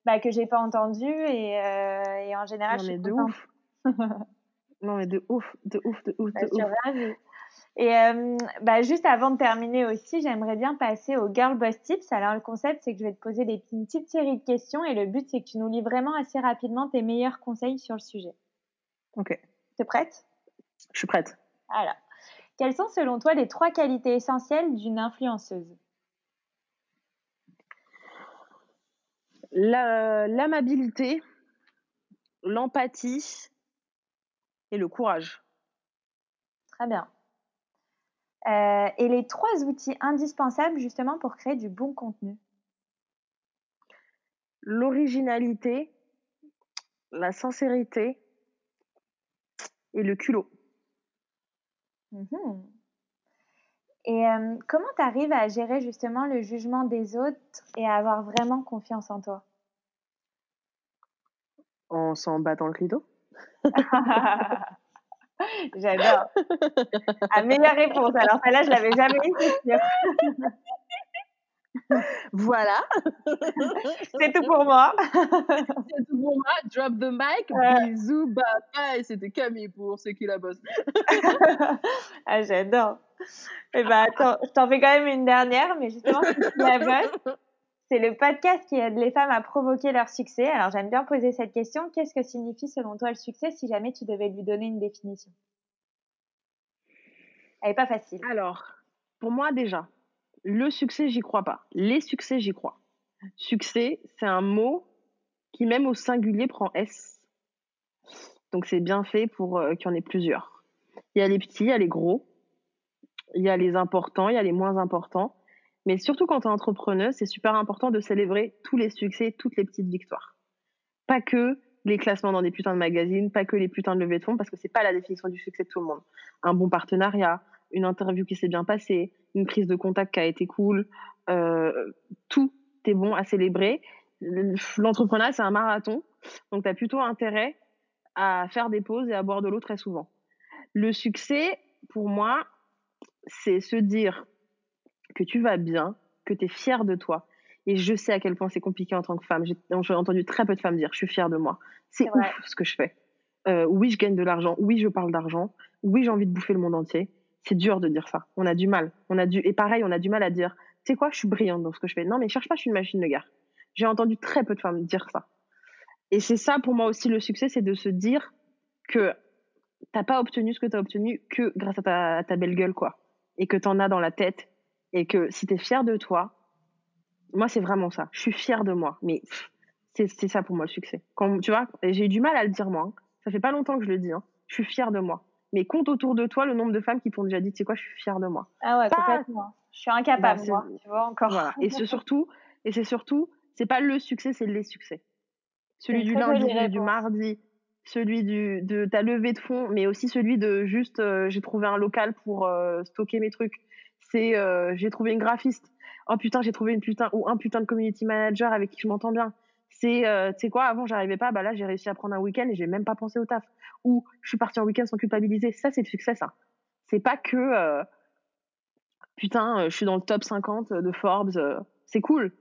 bah, que j'ai pas entendues et, euh, et en général. Non, je suis mais de ouf. Non, mais de ouf, de ouf, de ouf, Bah, de ouf. ravie. Et euh, bah, juste avant de terminer aussi, j'aimerais bien passer au Girl Boss Tips. Alors, le concept, c'est que je vais te poser des, une petite série de questions et le but, c'est que tu nous livres vraiment assez rapidement tes meilleurs conseils sur le sujet. Ok, T'es prête? Je suis prête. Voilà. Quelles sont, selon toi, les trois qualités essentielles d'une influenceuse? La- L'amabilité, l'empathie et le courage. Très bien. Euh, et les trois outils indispensables, justement, pour créer du bon contenu? L'originalité, la sincérité et le culot. Mhm. Et euh, comment tu arrives à gérer justement le jugement des autres et à avoir vraiment confiance en toi? En s'en battant le rideau? J'adore. Ah, meilleure réponse. Alors, celle-là, je l'avais jamais c'est sûr. Voilà. C'est tout pour moi. C'est tout pour moi. Drop the mic. Ouais. Bisous, bye bye. C'était Camille pour ceux qui la bossent. ah, j'adore. Eh ben, attends, je t'en fais quand même une dernière, mais justement, tu la bosse, c'est le podcast qui aide les femmes à provoquer leur succès. Alors, j'aime bien poser cette question. Qu'est-ce que signifie selon toi le succès si jamais tu devais lui donner une définition? Elle n'est pas facile. Alors, pour moi déjà, le succès, j'y crois pas. Les succès, j'y crois. Succès, c'est un mot qui, même au singulier, prend S. Donc, c'est bien fait pour euh, qu'il y en ait plusieurs. Il y a les petits, il y a les gros, il y a les importants, il y a les moins importants. Mais surtout quand tu es entrepreneuse, c'est super important de célébrer tous les succès, toutes les petites victoires. Pas que les classements dans des putains de magazines, pas que les putains de levées de fonds, parce que c'est pas la définition du succès de tout le monde. Un bon partenariat, une interview qui s'est bien passée, une prise de contact qui a été cool, euh, tout est bon à célébrer. L'entrepreneuriat, c'est un marathon, donc tu as plutôt intérêt à faire des pauses et à boire de l'eau très souvent. Le succès, pour moi, c'est se dire que tu vas bien, que tu es fier de toi. Et je sais à quel point c'est compliqué en tant que femme. J'ai entendu très peu de femmes dire je suis fière de moi. C'est ouf ce que je fais. Euh, oui, je gagne de l'argent. Oui, je parle d'argent. Oui, j'ai envie de bouffer le monde entier. C'est dur de dire ça. On a du mal. On a du et pareil, on a du mal à dire. Tu sais quoi, je suis brillante dans ce que je fais. Non, mais cherche pas, je suis une machine de guerre. J'ai entendu très peu de femmes dire ça. Et c'est ça pour moi aussi le succès, c'est de se dire que t'as pas obtenu ce que t'as obtenu que grâce à ta, à ta belle gueule, quoi. Et que t'en as dans la tête. Et que si t'es fier de toi, moi, c'est vraiment ça. Je suis fière de moi. Mais c'est ça pour moi le succès. Quand, tu vois, j'ai eu du mal à le dire, moi. Hein. Ça fait pas longtemps que je le dis. Hein. Je suis fière de moi. Mais compte autour de toi le nombre de femmes qui t'ont déjà dit, tu sais quoi, je suis fière de moi. Ah ouais, pas... complètement. Je suis incapable, bah, moi. Tu vois, encore. Voilà. Et c'est surtout, et c'est surtout, c'est pas le succès, c'est les succès. Celui du lundi, celui du mardi, celui du, de ta levée de fonds, mais aussi celui de juste, euh, j'ai trouvé un local pour euh, stocker mes trucs. C'est, euh, j'ai trouvé une graphiste. Oh putain, j'ai trouvé une putain, ou un putain de community manager avec qui je m'entends bien. C'est, euh, tu sais quoi, avant j'arrivais pas, bah là j'ai réussi à prendre un week-end et j'ai même pas pensé au taf. Ou je suis partie en week-end sans culpabiliser. Ça, c'est le succès, ça. C'est pas que, euh, putain, je suis dans le top 50 de Forbes. c'est cool.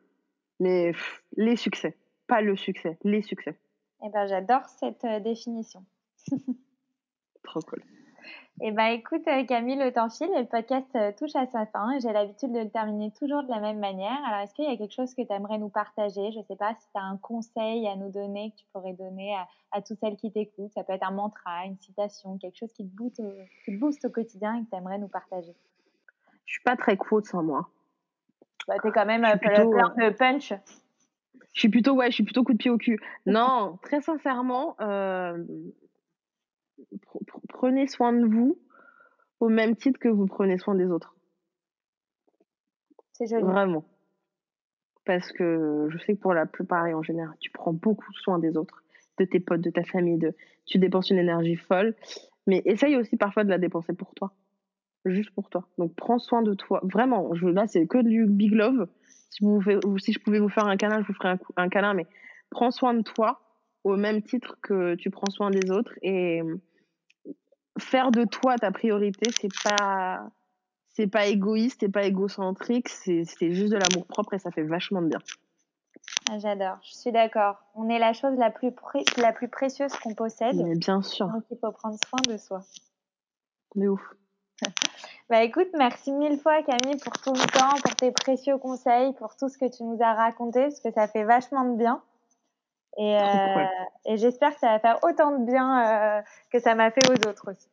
Mais pff, les succès. Pas le succès, les succès. Eh ben, j'adore cette euh, définition. Trop cool. Eh ben, écoute, Camille, le temps file et le podcast euh, touche à sa fin. J'ai l'habitude de le terminer toujours de la même manière. Alors, est-ce qu'il y a quelque chose que tu aimerais nous partager? Je ne sais pas si tu as un conseil à nous donner que tu pourrais donner à, à toutes celles qui t'écoutent. Ça peut être un mantra, une citation, quelque chose qui te booste au, qui te booste au quotidien et que tu aimerais nous partager. Je suis pas très quote sans moi. Bah, tu es quand même plutôt, plein de punch. Je suis plutôt, ouais, je suis plutôt coup de pied au cul. Non, très sincèrement, euh, prenez soin de vous au même titre que vous prenez soin des autres. C'est joli. Vraiment. Parce que je sais que pour la plupart et en général, tu prends beaucoup soin des autres, de tes potes, de ta famille, de, tu dépenses une énergie folle, mais essaye aussi parfois de la dépenser pour toi. Juste pour toi. Donc prends soin de toi. Vraiment, je, là, c'est que du big love. Si, vous si je pouvais vous faire un câlin, je vous ferais un, un câlin, mais prends soin de toi au même titre que tu prends soin des autres et faire de toi ta priorité, c'est pas c'est pas égoïste, c'est pas égocentrique, c'est juste de l'amour propre et ça fait vachement de bien. Ah, j'adore, je suis d'accord. On est la chose la plus, la plus précieuse qu'on possède. Mais bien sûr. Donc il faut prendre soin de soi. Mais ouf. bah écoute, merci mille fois Camille pour tout le temps, pour tes précieux conseils, pour tout ce que tu nous as raconté, parce que ça fait vachement de bien. Et, euh, et j'espère que ça va faire autant de bien euh, que ça m'a fait aux autres aussi.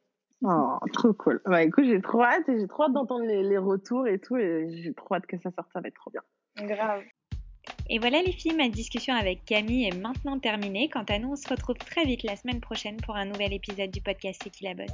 Oh, trop cool. Bah écoute, j'ai trop hâte et j'ai trop hâte d'entendre les, les, retours et tout, et j'ai trop hâte que ça sorte, ça va être trop bien. Grave. Et voilà les filles, ma discussion avec Camille est maintenant terminée. Quant à nous, on se retrouve très vite la semaine prochaine pour un nouvel épisode du podcast C'est qui la bosse.